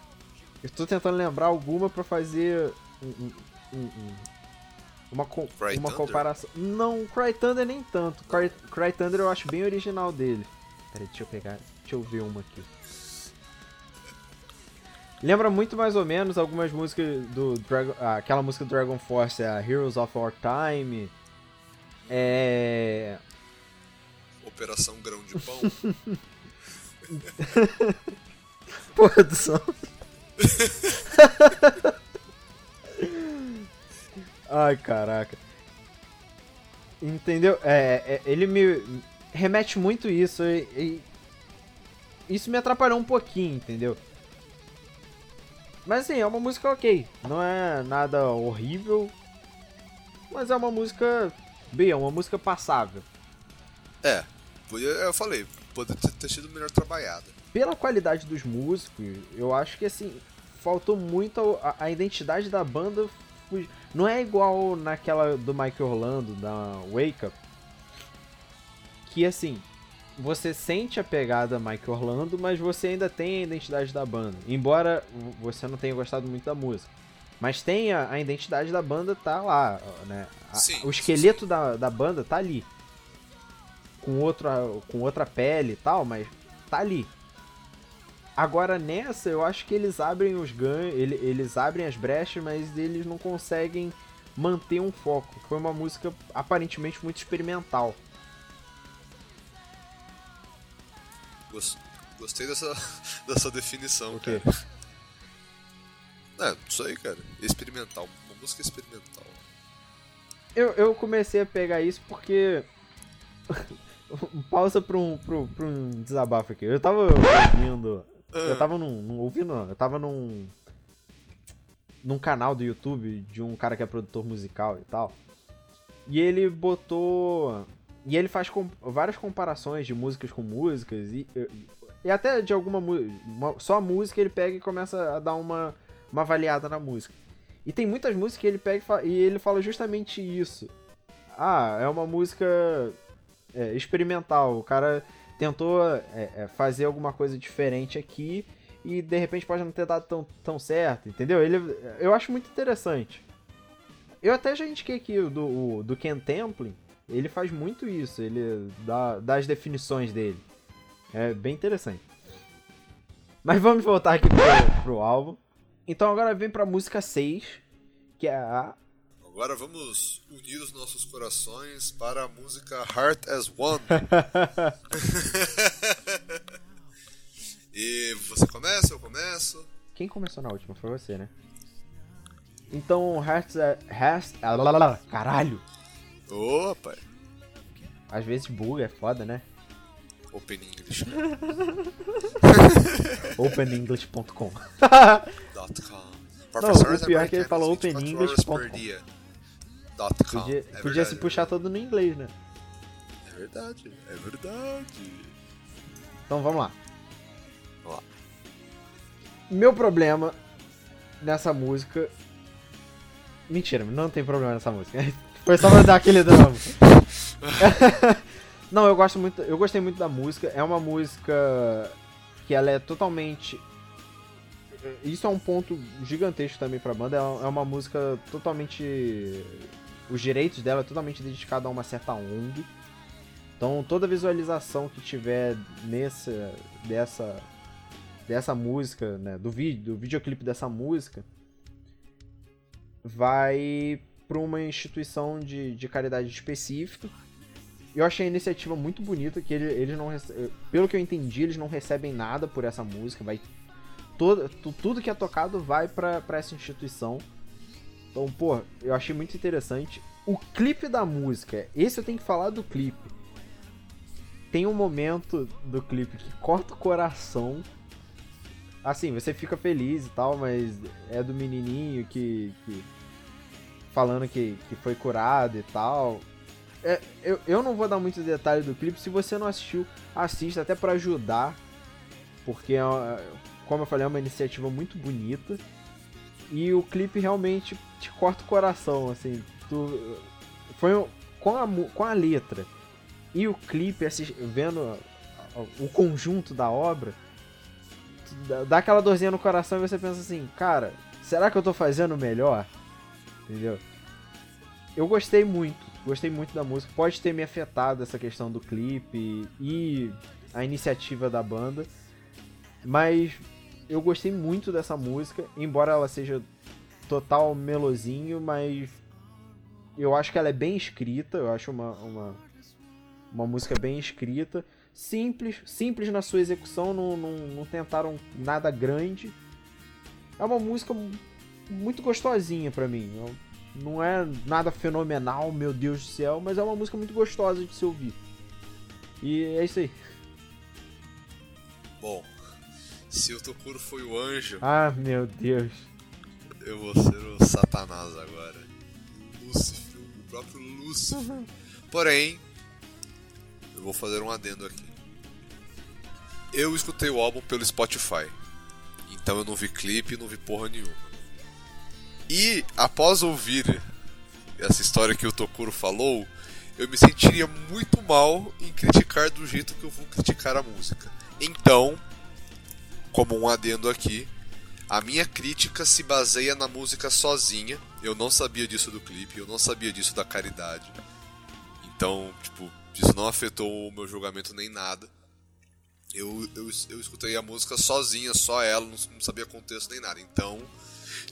Speaker 1: eu tô tentando lembrar alguma para fazer um, um, um, uma, com,
Speaker 2: Cry
Speaker 1: uma
Speaker 2: Thunder?
Speaker 1: comparação. Não, Cry Thunder nem tanto. Cry, Cry Thunder eu acho bem original dele. Peraí, deixa eu pegar. Deixa eu ver uma aqui. Lembra muito mais ou menos algumas músicas do Dragon. aquela música do Dragon Force, a Heroes of Our Time. É.
Speaker 2: Operação Grão de Pão. [LAUGHS]
Speaker 1: Porra do som. [LAUGHS] Ai, caraca. Entendeu? É, é, ele me remete muito isso e, e isso me atrapalhou um pouquinho, entendeu? Mas assim, é uma música ok. Não é nada horrível. Mas é uma música. Bem, é uma música passável.
Speaker 2: é, eu falei, poderia ter- sido melhor trabalhada.
Speaker 1: pela qualidade dos músicos, eu acho que assim, faltou muito a, a identidade da banda. Não é igual naquela do Mike Orlando, da Wake Up. Que assim, você sente a pegada Mike Orlando, mas você ainda tem a identidade da banda. Embora você não tenha gostado muito da música. Mas tem a, a identidade da banda, tá lá, né? A-
Speaker 2: Sim,
Speaker 1: o esqueleto da, da banda tá ali. Com outra, com outra pele e tal, mas tá ali. Agora nessa, eu acho que eles abrem os ganhos, ele- eles abrem as brechas, mas eles não conseguem manter um foco. Foi uma música aparentemente muito experimental.
Speaker 2: Gostei dessa, [LAUGHS] dessa definição,
Speaker 1: O quê?
Speaker 2: cara. É, isso aí, cara. Experimental. Uma música experimental.
Speaker 1: Eu, eu comecei a pegar isso porque. [LAUGHS] Pausa pra um, pra, um- pra um desabafo aqui. Eu tava ouvindo. Eu tava num, num- ouvindo, não. Eu tava num. num canal do YouTube de um cara que é produtor musical e tal. E ele botou. E ele faz com- várias comparações de músicas com músicas. E, e até de alguma música. Só música ele pega e começa a dar uma, uma avaliada na música. E tem muitas músicas que ele pega e fala, e ele fala justamente isso. Ah, é uma música é, experimental. O cara tentou é, é, fazer alguma coisa diferente aqui e de repente pode não ter dado tão, tão certo, entendeu? Ele, eu acho muito interessante. Eu até já indiquei aqui do, do Ken Templin, ele faz muito isso, ele dá, dá as definições dele. É bem interessante. Mas vamos voltar aqui pro, pro álbum. Então agora vem pra música 6, que é a.
Speaker 2: Agora vamos unir os nossos corações para a música Heart as One. [LAUGHS] e você começa, eu começo.
Speaker 1: Quem começou na última? Foi você, né? Então, Hearts. é- Hearts. ah, Caralho!
Speaker 2: Ô, pai.
Speaker 1: Às vezes buga, é foda, né?
Speaker 2: Open English. [LAUGHS]
Speaker 1: OpenEnglish.com
Speaker 2: Dot com.
Speaker 1: Não, o pior é que ele falou
Speaker 2: 24
Speaker 1: openenglish
Speaker 2: horas
Speaker 1: ponto
Speaker 2: por
Speaker 1: com.
Speaker 2: dia. Dot com.
Speaker 1: Podia,
Speaker 2: É
Speaker 1: podia
Speaker 2: verdade,
Speaker 1: se puxar todo no inglês, né?
Speaker 2: É verdade, é verdade.
Speaker 1: Então vamos lá.
Speaker 2: Vamos lá.
Speaker 1: Meu problema nessa música. Mentira, não tem problema nessa música. [LAUGHS] Foi só pra dar aquele drama. [LAUGHS] não, eu gosto muito. Eu gostei muito da música. É uma música que ela é totalmente. Isso é um ponto gigantesco também pra banda. É é uma música totalmente. Os direitos dela é totalmente dedicado a uma certa ONG. Então toda visualização que tiver nessa. dessa. dessa música, né? Do vídeo, do videoclipe dessa música, vai para uma instituição de, de caridade específica. Eu achei a iniciativa muito bonita, que ele- eles não pelo que eu entendi, eles não recebem nada por essa música, vai todo, tu- tudo que é tocado vai pra essa instituição. Então, pô, eu achei muito interessante. O clipe da música, esse eu tenho que falar do clipe. Tem um momento do clipe que corta o coração. Assim, você fica feliz e tal, mas é do menininho que, que falando que, que foi curado e tal. É, eu, eu não vou dar muito detalhe do clipe. Se você não assistiu, assista até pra ajudar. Porque, é como eu falei, é uma iniciativa muito bonita. E o clipe realmente te corta o coração, assim. Tu, foi um- com, a, com a letra e o clipe, vendo o conjunto da obra, dá aquela dorzinha no coração e você pensa assim, cara, será que eu tô fazendo melhor? Entendeu? eu gostei muito, gostei muito da música. Pode ter me afetado essa questão do clipe e a iniciativa da banda, mas eu gostei muito dessa música, embora ela seja total melosinho, mas eu acho que ela é bem escrita, eu acho uma, uma, uma música bem escrita, simples, simples na sua execução, não, não, não tentaram nada grande. É uma música muito gostosinha para mim. Não é nada fenomenal, meu Deus do céu, mas é uma música muito gostosa de se ouvir. E é isso aí.
Speaker 2: Bom, se o Tokuro foi o anjo.
Speaker 1: Ah, meu Deus.
Speaker 2: Eu vou ser o Satanás agora. Lúcifer, o próprio Lúcifer. Uhum. Porém, eu vou fazer um adendo aqui. Eu escutei o álbum pelo Spotify. Então eu não vi clipe, não vi porra nenhuma. E após ouvir essa história que o Tokuro falou, eu me sentiria muito mal em criticar do jeito que eu vou criticar a música. Então, como um adendo aqui, a minha crítica se baseia na música sozinha. Eu não sabia disso do clipe, eu não sabia disso da caridade. Então, tipo, isso não afetou o meu julgamento nem nada. Eu, eu, eu escutei a música sozinha, só ela, não, não sabia contexto nem nada. Então,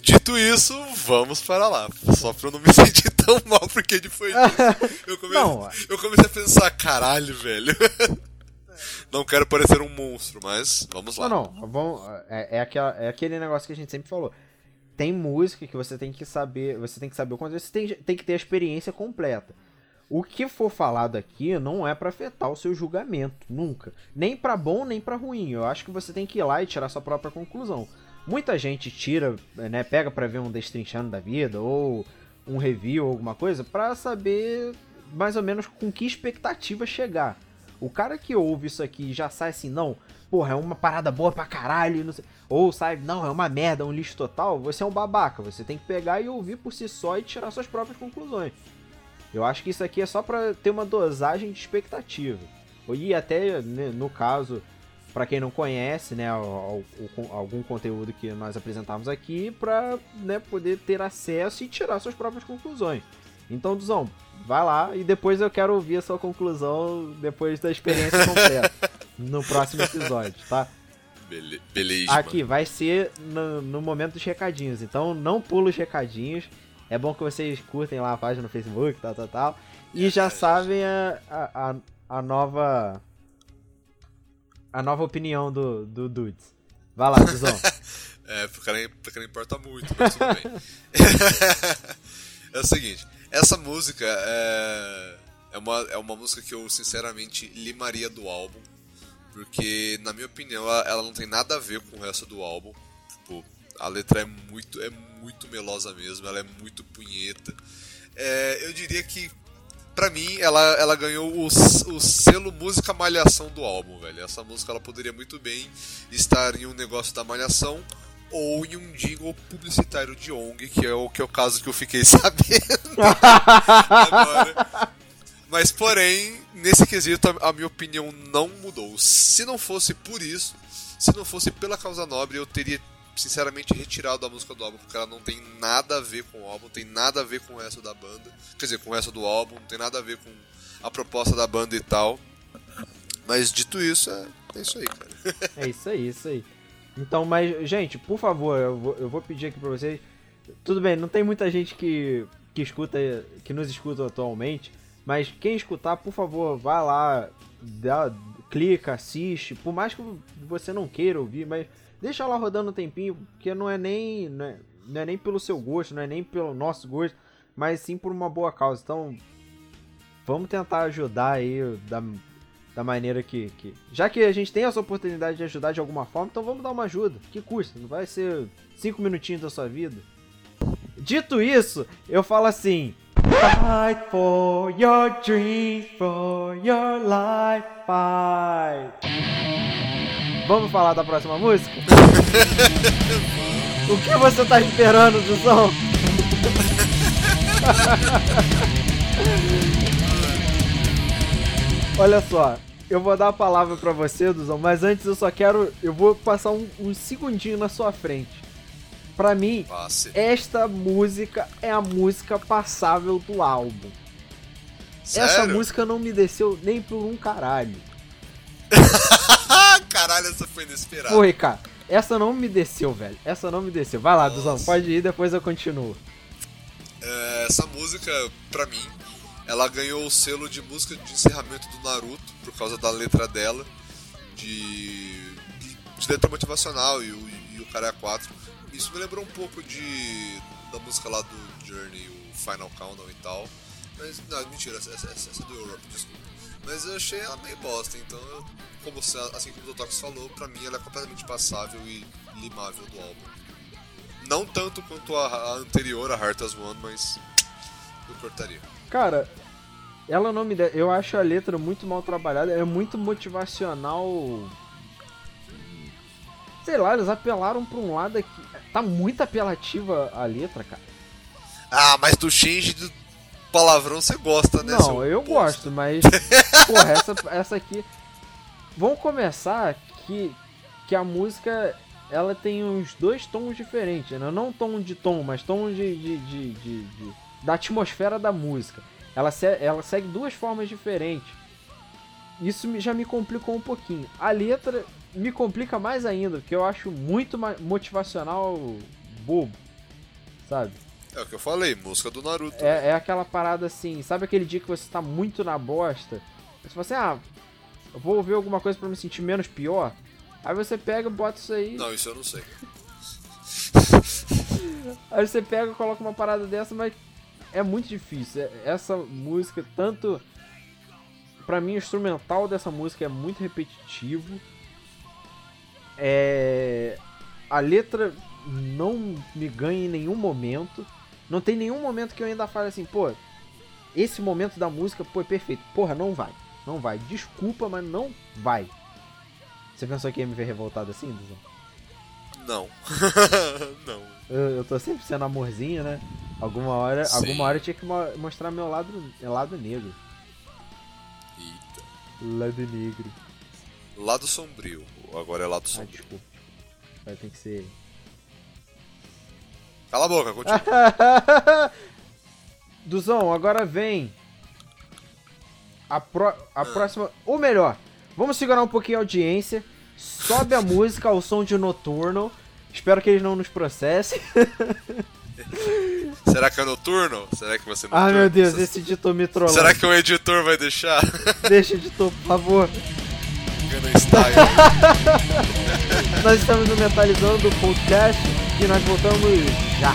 Speaker 2: dito isso, vamos para lá. Só pra eu não me [LAUGHS] sentir tão mal porque ele foi Eu [LAUGHS] comecei, eu comecei a pensar, caralho, velho. [LAUGHS] Não quero parecer um monstro, mas vamos lá.
Speaker 1: Não, não. É, é, aquela, é aquele negócio que a gente sempre falou. Tem música que você tem que saber. Você tem que saber o contexto, você tem, tem que ter a experiência completa. O que for falado aqui não é para afetar o seu julgamento, nunca. Nem para bom, nem para ruim. Eu acho que você tem que ir lá e tirar sua própria conclusão. Muita gente tira, né, pega para ver um destrinchando da vida ou um review ou alguma coisa para saber mais ou menos com que expectativa chegar. O cara que ouve isso aqui já sai assim, não, porra, é uma parada boa pra caralho, ou sai, não, é uma merda, é um lixo total, você é um babaca. Você tem que pegar e ouvir por si só e tirar suas próprias conclusões. Eu acho que isso aqui é só pra ter uma dosagem de expectativa. E até, né, no caso, para quem não conhece, né, algum conteúdo que nós apresentamos aqui, para né, poder ter acesso e tirar suas próprias conclusões. Então, Duzão, vai lá e depois eu quero ouvir a sua conclusão depois da experiência completa [LAUGHS] no próximo episódio, tá?
Speaker 2: Bele beleza.
Speaker 1: Aqui vai ser no, no, momento dos recadinhos, então não pula os recadinhos. É bom que vocês curtem lá a página no Facebook, tal, tal, tal. E é, já é, sabem a, a, a, nova. A nova opinião do, do Dudes. Vai lá, Duzão. [LAUGHS]
Speaker 2: é, pro cara, cara importa muito, mas tudo bem. [LAUGHS] é o seguinte. Essa música é, é, uma, é uma música que eu sinceramente limaria do álbum, porque na minha opinião ela, ela não tem nada a ver com o resto do álbum. Tipo, a letra é muito, é muito melosa mesmo, ela é muito punheta. É, eu diria que pra mim, ela, ela ganhou o, o selo música malhação do álbum, velho. Essa música ela poderia muito bem estar em um negócio da malhação ou em um jingle publicitário de ONG, que é o que é o caso que eu fiquei [LAUGHS] sabendo agora. Mas porém, nesse quesito a minha opinião não mudou. Se não fosse por isso, se não fosse pela causa nobre, eu teria sinceramente retirado a música do álbum, porque ela não tem nada a ver com o álbum, tem nada a ver com resto da banda. Quer dizer, com resto do álbum, não tem nada a ver com a proposta da banda e tal. Mas dito isso, é, é isso aí, cara. [LAUGHS]
Speaker 1: É isso aí, isso aí. Então, mas, gente, por favor, eu vou, eu vou pedir aqui pra vocês. Tudo bem, não tem muita gente que, que escuta, que nos escuta atualmente, mas quem escutar, por favor, vá lá, dá, clica, assiste. Por mais que você não queira ouvir, mas deixa lá rodando um tempinho, porque não é nem. Não é, não é nem pelo seu gosto, não é nem pelo nosso gosto, mas sim por uma boa causa. Então, vamos tentar ajudar aí da, da maneira que, que. Já que a gente tem essa oportunidade de ajudar de alguma forma, então vamos dar uma ajuda. Que custa? Não vai ser cinco minutinhos da sua vida. Dito isso, eu falo assim. Fight for your dreams, for your life, fight. Vamos falar da próxima música? [LAUGHS] o que você tá esperando, Zuzão? [LAUGHS] Olha só, eu vou dar a palavra para você, Duzão, mas antes eu só quero. Eu vou passar um, um segundinho na sua frente. Pra mim,
Speaker 2: Passe.
Speaker 1: esta música é a música passável do álbum. Essa
Speaker 2: Sério?
Speaker 1: música não me desceu nem por um caralho. [LAUGHS]
Speaker 2: Caralho, essa foi inesperada.
Speaker 1: Foi, cara. Essa não me desceu, velho. Essa não me desceu. Vai lá. Duzão, pode ir, depois eu continuo.
Speaker 2: É, essa música, pra mim, ela ganhou o selo de música de encerramento do Naruto por causa da letra dela, de, de letra motivacional e o, e o cara é 4. Isso me lembrou um pouco de da música lá do Journey, o Final Countdown e tal. Mas, não, mentira, essa, essa, essa é do Europe, desculpa. Mas eu achei ela meio bosta, então, eu, como, assim como o Dotox falou, pra mim ela é completamente passável e limável do álbum. Não tanto quanto a, a anterior, a Heart as One, mas eu cortaria.
Speaker 1: Cara, ela não me de... Eu acho a letra muito mal trabalhada, é muito motivacional. Sei lá, eles apelaram pra um lado aqui. Tá muito apelativa a letra, cara.
Speaker 2: Ah, mas do change do palavrão você gosta, né?
Speaker 1: Não, eu
Speaker 2: bosta?
Speaker 1: gosto, mas. [LAUGHS] porra, essa, essa aqui. Vamos começar que, que a música ela tem uns dois tons diferentes, né? Não tom de tom, mas tom de, de, de, de- de- da atmosfera da música. Ela, se- ela segue duas formas diferentes. Isso já me complicou um pouquinho. A letra me complica mais ainda, porque eu acho muito motivacional bobo, sabe?
Speaker 2: É o que eu falei, música do Naruto.
Speaker 1: É, é aquela parada assim, sabe aquele dia que você tá muito na bosta? Você fala assim, ah, eu vou ouvir alguma coisa pra me sentir menos pior. Aí você pega, bota isso aí.
Speaker 2: Não, isso eu não sei. [LAUGHS]
Speaker 1: Aí você pega e coloca uma parada dessa, mas é muito difícil. É- Essa música, tanto. Pra mim, o instrumental dessa música é muito repetitivo. É. A letra não me ganha em nenhum momento. Não tem nenhum momento que eu ainda fale assim, pô, esse momento da música, pô, é perfeito. Porra, não vai. Não vai. Desculpa, mas não vai. Você pensou que ia me ver revoltado assim, Duzão?
Speaker 2: Não. [LAUGHS] não.
Speaker 1: Eu, eu tô sempre sendo amorzinho, né? Alguma hora,
Speaker 2: Sim.
Speaker 1: alguma hora eu tinha que mo- mostrar meu lado, lado negro.
Speaker 2: Eita.
Speaker 1: Lado negro.
Speaker 2: Lado sombrio. Agora é lado
Speaker 1: Ah,
Speaker 2: sombrio.
Speaker 1: desculpa. Vai ter que ser.
Speaker 2: Cala a boca, continua. [LAUGHS]
Speaker 1: Duzão, agora vem. A,
Speaker 2: Ah.
Speaker 1: a próxima. Ou melhor, vamos segurar um pouquinho a audiência. Sobe a música ao som de Noturno. Espero que eles não nos processem. [LAUGHS]
Speaker 2: Será que é noturno? Será que você
Speaker 1: Ah, meu Deus, esse editor me trollando.
Speaker 2: Será que o editor vai deixar? [LAUGHS]
Speaker 1: Deixa, editor, por favor. Nós estamos no Metalizando o Podcast e nós voltamos já.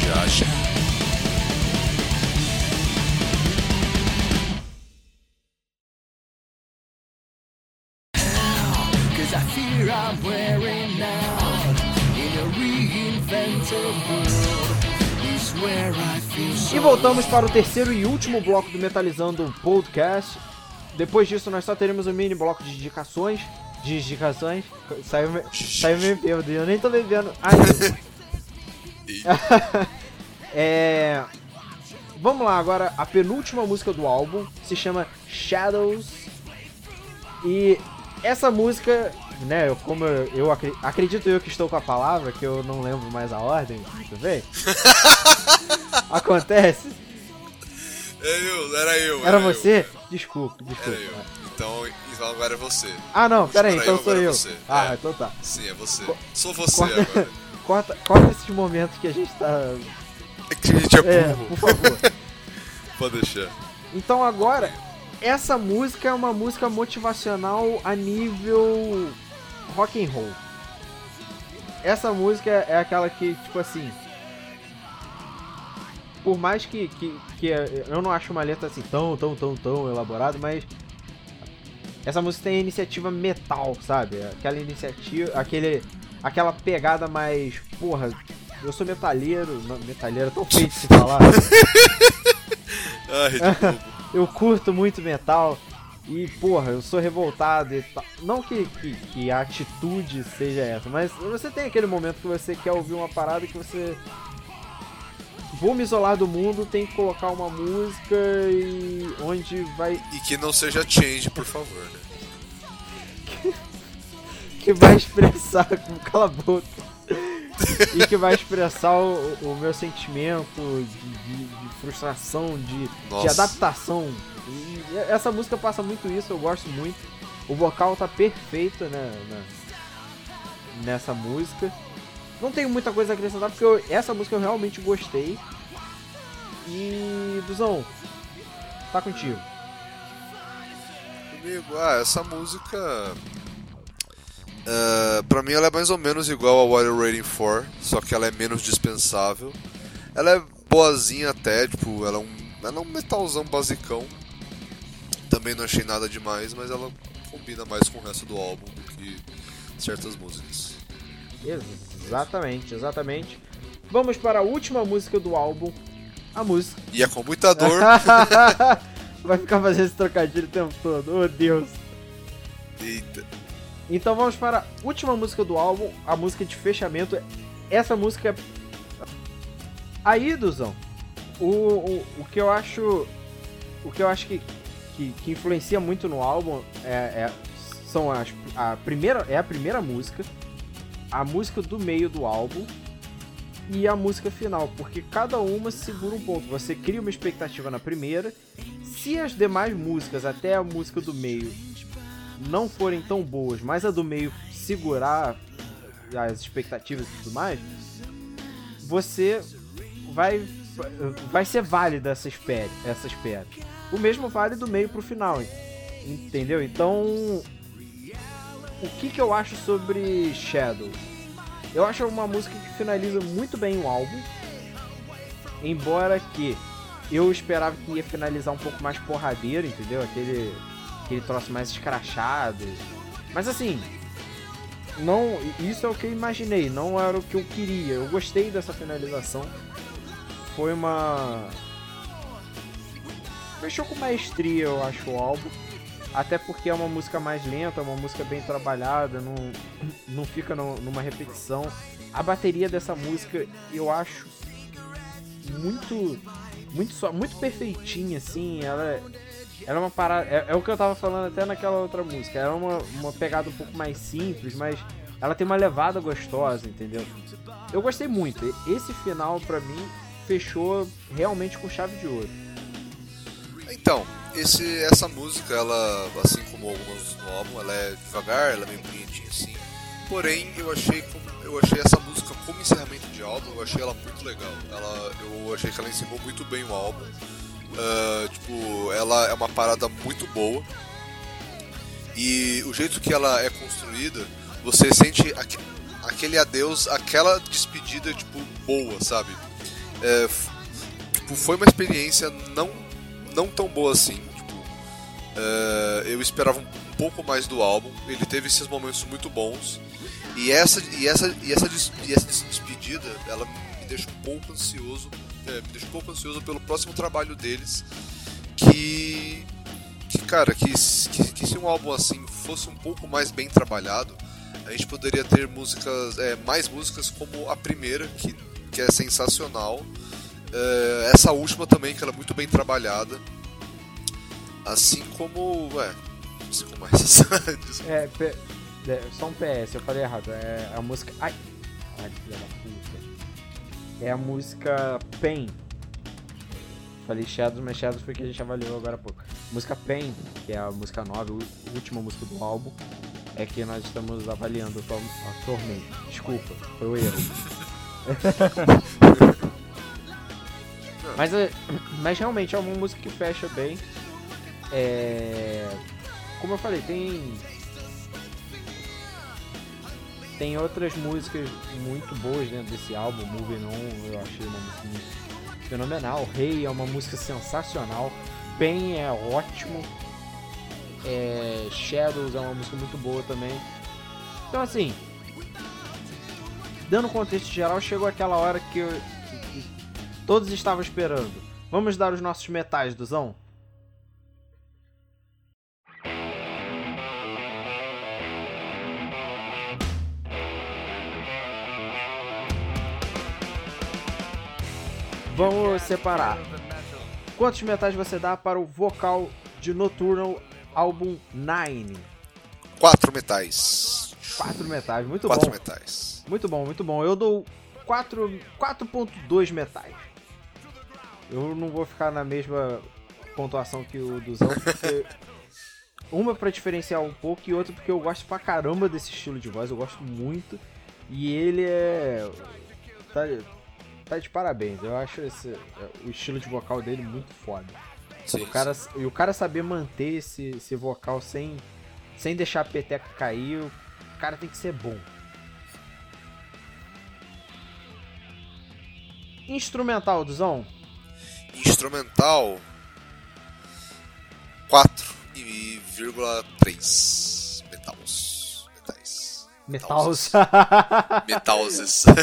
Speaker 2: já, já.
Speaker 1: E voltamos para o terceiro e último bloco do Metalizando o Podcast. Depois disso, nós só teremos um mini bloco de indicações. De indicações. Saiu, me- saiu meio bêbado, eu nem tô bebendo. Ai, [LAUGHS] é. Vamos lá, agora a penúltima música do álbum se chama Shadows. E essa música, né, eu- como eu, eu acre- acredito eu que estou com a palavra, que eu não lembro mais a ordem, muito bem. [LAUGHS] Acontece.
Speaker 2: É eu, era eu.
Speaker 1: Era
Speaker 2: eu.
Speaker 1: você? Desculpa,
Speaker 2: Era
Speaker 1: desculpa.
Speaker 2: Então, então agora é você.
Speaker 1: Ah, não, pera aí, então
Speaker 2: eu,
Speaker 1: sou
Speaker 2: é
Speaker 1: eu.
Speaker 2: você.
Speaker 1: Ah,
Speaker 2: É.
Speaker 1: então tá.
Speaker 2: Sim, é você.
Speaker 1: Co-
Speaker 2: Sou você
Speaker 1: corta-
Speaker 2: agora. [LAUGHS]
Speaker 1: Corta, corta esses momentos que a gente tá.
Speaker 2: É que a gente é
Speaker 1: É,
Speaker 2: burro.
Speaker 1: por favor. [LAUGHS]
Speaker 2: Pode deixar.
Speaker 1: Então agora, essa música é uma música motivacional a nível rock and roll. Essa música é aquela que, tipo assim. Por mais que, que, que eu não acho uma letra assim tão, tão, tão, tão elaborada, mas essa música tem a iniciativa metal, sabe? Aquela iniciativa, aquele, aquela pegada mais, porra, eu sou metalheiro, não, metalheiro é tão feio de se falar. [LAUGHS]
Speaker 2: Ai, [LAUGHS]
Speaker 1: eu curto muito metal e, porra, eu sou revoltado e tal. Não que, que, que a atitude seja essa, mas você tem aquele momento que você quer ouvir uma parada que você. Vou me isolar do mundo, tem que colocar uma música e. onde vai.
Speaker 2: E que não seja change, por favor, né? [LAUGHS]
Speaker 1: que vai expressar [LAUGHS] cala a boca. e que vai expressar o, o meu sentimento de, de- de frustração, de, de adaptação. E essa música passa muito isso, eu gosto muito. O vocal tá perfeito né, na- nessa música. Não tenho muita coisa a acrescentar porque eu- essa música eu realmente gostei. E Duzão, tá contigo.
Speaker 2: Comigo, ah, essa música. é, pra mim ela é mais ou menos igual a What You're Waiting For, só que ela é menos dispensável. Ela é boazinha até, tipo, ela é um, ela é um metalzão basicão. Também não achei nada demais, mas ela combina mais com o resto do álbum do que certas músicas.
Speaker 1: Exatamente, exatamente. Vamos para a última música do álbum. A música.
Speaker 2: E é com muita dor. [LAUGHS]
Speaker 1: Vai ficar fazendo esse trocadilho o tempo todo. Oh Deus.
Speaker 2: Eita.
Speaker 1: Então vamos para a última música do álbum, a música de fechamento. Essa música é. Aí, Duzão, o, o, o que eu acho. O que eu acho que, que, que influencia muito no álbum é, é- são as. A primeira, é a primeira música, a música do meio do álbum e a música final, porque cada uma segura um pouco. Você cria uma expectativa na primeira. Se as demais músicas, até a música do meio, não forem tão boas, mas a do meio segurar as expectativas e tudo mais, você vai vai ser válida essa espera, essa espera. O mesmo vale do meio pro final, entendeu? Então, o que que eu acho sobre Shadow? Eu acho uma música que finaliza muito bem o álbum, embora que eu esperava que ia finalizar um pouco mais porradeiro, entendeu? Aquele aquele troço mais escrachado. Mas assim, não, isso é o que eu imaginei, não era o que eu queria. Eu gostei dessa finalização. Foi uma fechou com maestria, eu acho o álbum. Até porque é uma música mais lenta, é uma música bem trabalhada, não, [CLEARS THROAT] não fica no- numa repetição. A bateria dessa música eu acho muito muito só muito perfeitinha assim, ela é- ela é uma parada. É, é o que eu tava falando até naquela outra música. Era uma, uma pegada um pouco mais simples, mas ela tem uma levada gostosa, entendeu? Eu gostei muito. Esse final, pra mim, fechou realmente com chave de ouro.
Speaker 2: Então, esse, essa música, ela, assim como algumas no álbum, ela é devagar, ela é meio bonitinha assim. Porém, eu achei, eu achei essa música como encerramento de álbum, eu achei ela muito legal. Ela, eu achei que ela encerrou muito bem o álbum. Ah, tipo, ela é uma parada muito boa. E o jeito que ela é construída, você sente aque- aquele adeus, aquela despedida, tipo, boa, sabe? É, tipo, foi uma experiência não, não tão boa assim. Tipo, é, eu esperava um pouco mais do álbum. Ele teve esses momentos muito bons. E essa, e essa, e essa, e essa des- despedida, ela me deixa um pouco ansioso. é, me deixa um pouco ansioso pelo próximo trabalho deles. Que. Que, cara, que, que, que se um álbum assim fosse um pouco mais bem trabalhado, a gente poderia ter músicas, é, mais músicas como a primeira, que, que é sensacional. É, essa última também, que ela é muito bem trabalhada. Assim como. É, assim como essa. [LAUGHS] Desculpa.
Speaker 1: É, P- é, só um PS, eu falei errado. É a música. Ai! Ai, filha da puta. É a música Pain. Falei Shadows, mas Shadows foi que a gente avaliou agora há pouco. Música Pain, que é a música 9, a última música do álbum, é que nós estamos avaliando atu- atualmente. Desculpa, foi o erro. [LAUGHS] mas, é- mas realmente é uma música que fecha bem. É, como eu falei, tem tem outras músicas muito boas dentro desse álbum, Moving On, eu achei uma música fenomenal. Rei é uma música sensacional. Pain é ótimo. É, Shadows é uma música muito boa também. Então assim, dando contexto geral, chegou aquela hora que, eu- todos estavam esperando. Vamos dar os nossos metais, Duzão? Vamos separar. Quantos metais você dá para o vocal de Nocturnal álbum 9?
Speaker 2: Quatro metais.
Speaker 1: Quatro metais, muito
Speaker 2: Quatro
Speaker 1: bom.
Speaker 2: metais.
Speaker 1: Muito bom, muito bom. Eu dou 4 4.2 metais. Eu não vou ficar na mesma pontuação que o Duzão, porque uma pra diferenciar um pouco e outra porque eu gosto pra caramba desse estilo de voz, eu gosto muito. E ele é tá, tá de parabéns. Eu acho esse, o estilo de vocal dele muito foda.
Speaker 2: Sim,
Speaker 1: O cara, e o cara saber manter esse, esse vocal sem, sem deixar a peteca cair, o cara tem que ser bom. Instrumental, Duzão?
Speaker 2: Instrumental 4,3 metals. Metais.
Speaker 1: Metals.
Speaker 2: Metalses. [LAUGHS]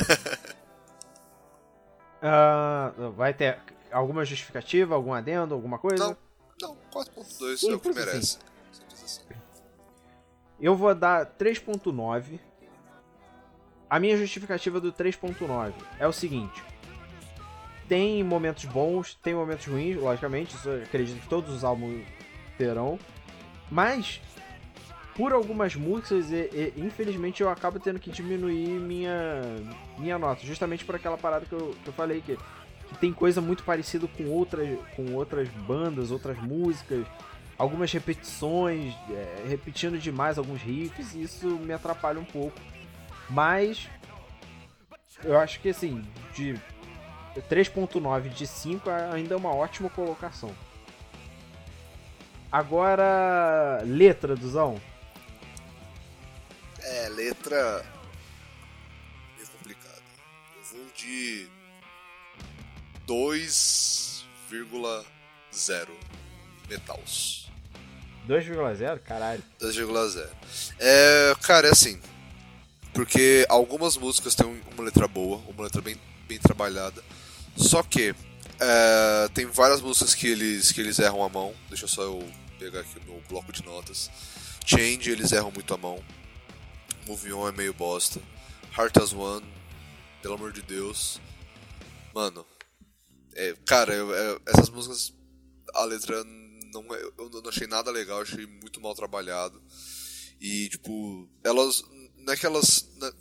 Speaker 1: Ah, vai ter alguma justificativa, algum adendo, alguma coisa?
Speaker 2: Não, não, 4.2 é o que
Speaker 1: Simples
Speaker 2: merece. Assim.
Speaker 1: Eu vou dar 3.9. A minha justificativa do 3.9 é o seguinte. Tem momentos bons, tem momentos ruins, logicamente, isso eu acredito que todos os álbuns terão. Mas, por algumas músicas, e- e, infelizmente eu acabo tendo que diminuir minha, minha nota. Justamente por aquela parada que eu, que eu falei, que, que tem coisa muito parecida com outras, com outras bandas, outras músicas algumas repetições, é, repetindo demais alguns riffs, e isso me atrapalha um pouco. Mas eu acho que assim, de 3.9 de 5 ainda é uma ótima colocação. Agora, letra, Duzão.
Speaker 2: É, letra. meio complicado. Eu vou de. 2,0 metals.
Speaker 1: 2,0? Caralho.
Speaker 2: 2,0. É, cara, é assim. Porque algumas músicas têm um- uma letra boa, uma letra bem, bem trabalhada. Só que é, tem várias músicas que eles, que eles erram a mão. Deixa só eu pegar aqui o meu bloco de notas. Change, eles erram muito a mão. Move On é meio bosta. Heart as One, pelo amor de Deus. Mano, é, cara, eu- é, essas músicas, a letra não, é- eu não achei nada legal, achei muito mal trabalhado. E, tipo, elas. Não é que elas. Não é, é que,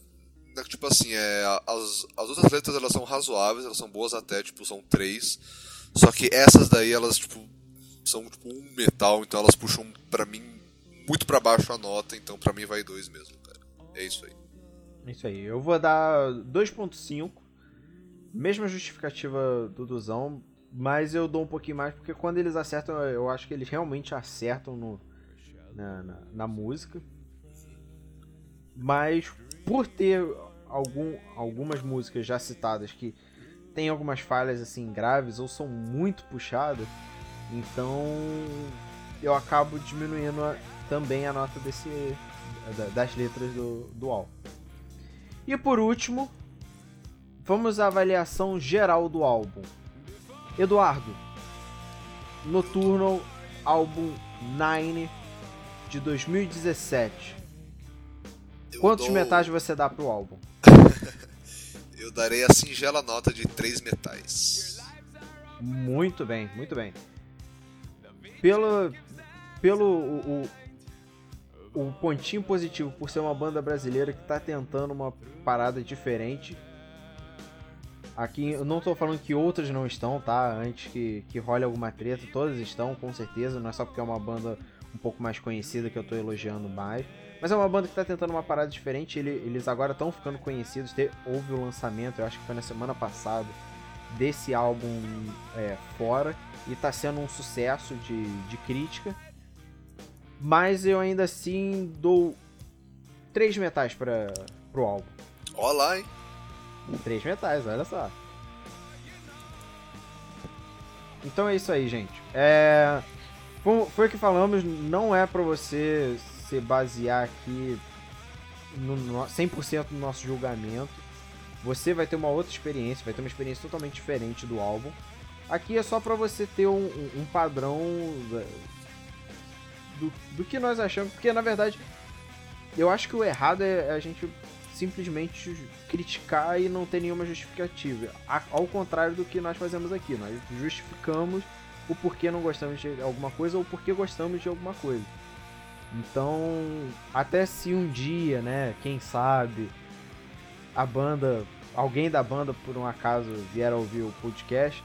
Speaker 2: tipo assim, é, as, as outras letras elas são razoáveis, elas são boas até, tipo, são três. Só que essas daí, elas, tipo, são tipo um metal, então elas puxam pra mim muito pra baixo a nota, então pra mim vai dois mesmo, cara. É isso aí.
Speaker 1: Isso aí. Eu vou dar 2.5. Mesma justificativa do Duzão, mas eu dou um pouquinho mais porque quando eles acertam, eu acho que eles realmente acertam no, na, na, na música. Mas por ter algum, algumas músicas já citadas que tem algumas falhas assim graves ou são muito puxadas, então eu acabo diminuindo a- também a nota desse da- das letras do, do álbum. E por último, vamos à avaliação geral do álbum. Eduardo, Nocturnal álbum 9 de 2017.
Speaker 2: Eu
Speaker 1: Quantos
Speaker 2: dou-
Speaker 1: metais você dá pro álbum?
Speaker 2: Eu darei a singela nota de três metais.
Speaker 1: Muito bem, muito bem. Pelo pelo o, o, o pontinho positivo por ser uma banda brasileira que tá tentando uma parada diferente. Aqui eu não tô falando que outras não estão, tá? Antes que, que role alguma treta, todas estão, com certeza. Não é só porque é uma banda um pouco mais conhecida que eu tô elogiando mais. Mas é uma banda que tá tentando uma parada diferente. ele- Eles agora estão ficando conhecidos. Te- Houve o lançamento, eu acho que foi na semana passada, desse álbum é, fora. E tá sendo um sucesso de, de crítica. Mas eu ainda assim dou três metais para pro álbum.
Speaker 2: Ó lá, hein?
Speaker 1: Três metais, olha só. Então é isso aí, gente. É... Foi, foi o que falamos, não é pra você se basear aqui no, no 100% no nosso julgamento. Você vai ter uma outra experiência, vai ter uma experiência totalmente diferente do álbum. Aqui é só pra você ter um, um- um padrão do, do que nós achamos, porque na verdade eu acho que o errado é a gente simplesmente criticar e não ter nenhuma justificativa. Ao contrário do que nós fazemos aqui, nós justificamos o porquê não gostamos de alguma coisa ou porquê gostamos de alguma coisa. Então, até se um dia, né, quem sabe, a banda, alguém da banda por um acaso vier a ouvir o podcast,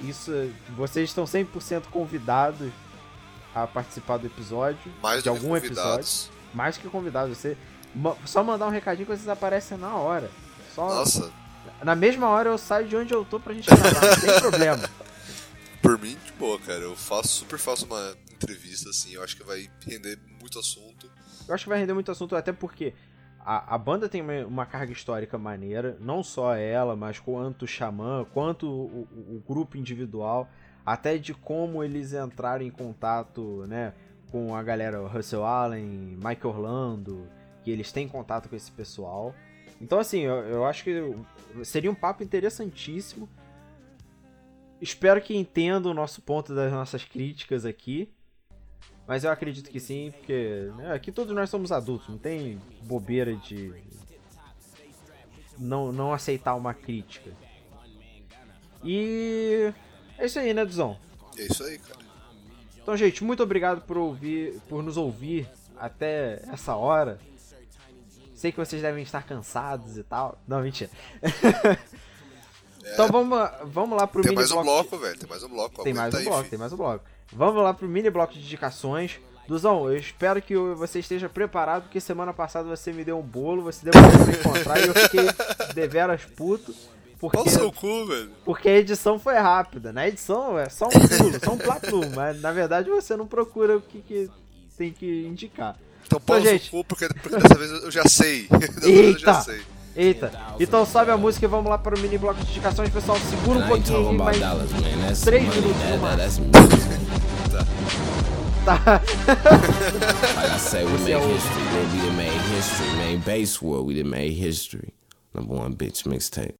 Speaker 1: isso, vocês estão 100% convidados a participar do episódio,
Speaker 2: Mais
Speaker 1: de algum episódio,
Speaker 2: convidados.
Speaker 1: mais que convidados, você só mandar um recadinho que vocês aparecem na hora. Só
Speaker 2: Nossa,
Speaker 1: na mesma hora eu saio de onde eu tô pra gente gravar, não tem [LAUGHS] problema.
Speaker 2: por mim, de boa, cara. Eu faço, super faço uma entrevista, assim. Eu acho que vai render muito assunto.
Speaker 1: Eu acho que vai render muito assunto, até porque a, a banda tem uma, uma carga histórica maneira, não só ela, mas quanto o Xamã, quanto o, o- o grupo individual, até de como eles entraram em contato né, com a galera Russell Allen, Mike Orlando, que eles têm contato com esse pessoal. Então, assim, eu, eu acho que seria um papo interessantíssimo. Espero que entendam o nosso ponto das nossas críticas aqui. Mas eu acredito que sim, porque né, aqui todos nós somos adultos, não tem bobeira de não, não aceitar uma crítica. E é isso aí, né, Duzão?
Speaker 2: É isso aí, cara.
Speaker 1: Então, gente, muito obrigado por ouvir, por nos ouvir até essa hora. Sei que vocês devem estar cansados e tal. Não, mentira. [LAUGHS] Então vamos, vamos lá pro
Speaker 2: Tem
Speaker 1: mini
Speaker 2: mais um
Speaker 1: bloco.
Speaker 2: velho. Tem mais um bloco.
Speaker 1: Tem mais
Speaker 2: Aguenta
Speaker 1: um
Speaker 2: aí,
Speaker 1: bloco, tem mais um bloco. Vamos lá pro mini bloco de indicações. Duzão, eu espero que você esteja preparado, porque semana passada você me deu um bolo, você demorou pra me encontrar e eu fiquei deveras puto. Porque,
Speaker 2: Qual o seu cu, velho?
Speaker 1: porque a edição foi rápida. Na edição é só um pulo, só um platum, mas na verdade você não procura o que, que tem que indicar.
Speaker 2: Então no
Speaker 1: gente.
Speaker 2: seu cu, porque, porque dessa vez eu já sei. [LAUGHS] Dessa vez eu já
Speaker 1: Eita!
Speaker 2: sei.
Speaker 1: Eita, então sobe a música e vamos lá para o mini bloco de indicações, pessoal. Segura um pouquinho aí, três
Speaker 3: money.
Speaker 1: minutos no máximo. Tá.
Speaker 3: Like I say, we
Speaker 1: é o-
Speaker 3: history. Man, we done made history, man. Base world, we done made history. Number one bitch mixtape.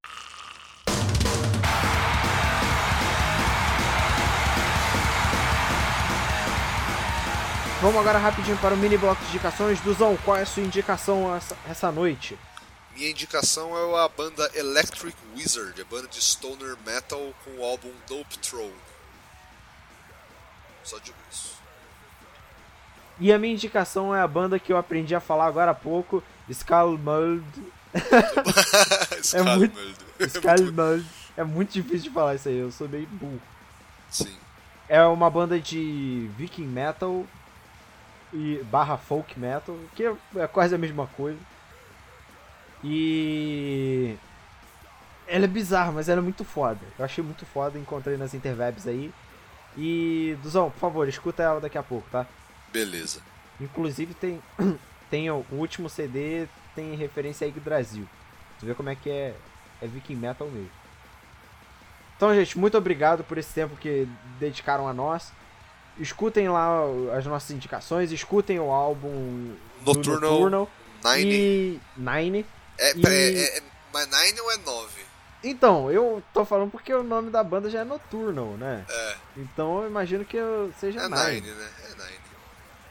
Speaker 1: Vamos agora rapidinho para o mini bloco de indicações. Duzão, qual é a sua indicação essa, essa noite?
Speaker 2: Minha indicação é a banda Electric Wizard, a banda de stoner metal com o álbum Dope Throne. Só digo isso.
Speaker 1: E a minha indicação é a banda que eu aprendi a falar agora há pouco, Skullmold. [LAUGHS] É muito- Skullmold. É muito difícil de falar isso aí, eu sou meio burro.
Speaker 2: Sim.
Speaker 1: É uma banda de viking metal e barra folk metal, que é quase a mesma coisa. E ela é bizarra, mas ela é muito foda. Eu achei muito foda, encontrei nas interwebs aí. E Duzão, por favor, escuta ela daqui a pouco, tá?
Speaker 2: Beleza.
Speaker 1: Inclusive tem [CLEARS THROAT] tem o, último CD tem referência aí do Brasil. Tu vê como é que é é viking metal mesmo. Então, gente, muito obrigado por esse tempo que dedicaram a nós. Escutem lá as nossas indicações, escutem o álbum do
Speaker 2: Nocturnal
Speaker 1: Nocturnal
Speaker 2: Nine.
Speaker 1: e Nine.
Speaker 2: É,
Speaker 1: e-
Speaker 2: peraí, é, é, mas Nine ou é 9?
Speaker 1: Então, eu tô falando porque o nome da banda já é Nocturnal, né?
Speaker 2: É,
Speaker 1: Então eu imagino que seja
Speaker 2: é
Speaker 1: Nine.
Speaker 2: Nine, né? É Nine.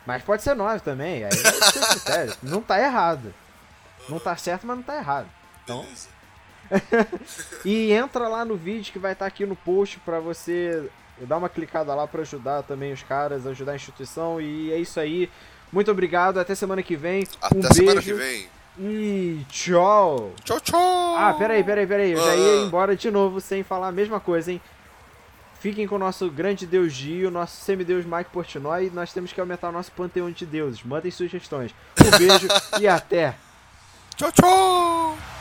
Speaker 1: Mas pode ser 9 também, aí ser critério. [LAUGHS] Não tá errado. Não tá certo, mas não tá errado. Então. [LAUGHS] E entra lá no vídeo que vai estar aqui no post pra você dar uma clicada lá pra ajudar também os caras, ajudar a instituição. E é isso aí. Muito obrigado, até semana que vem.
Speaker 2: Até
Speaker 1: um
Speaker 2: semana
Speaker 1: beijo
Speaker 2: que vem.
Speaker 1: e tchau.
Speaker 2: Tchau, tchau!
Speaker 1: Ah, peraí, peraí, peraí. Eu já
Speaker 2: Ah.
Speaker 1: ia embora de novo sem falar a mesma coisa, hein? Fiquem com o nosso grande deus Gio, nosso semideus Mike Portnoy. E nós temos que aumentar o nosso panteão de deuses. Mandem sugestões. Um beijo [LAUGHS] e até.
Speaker 2: Tchau, tchau!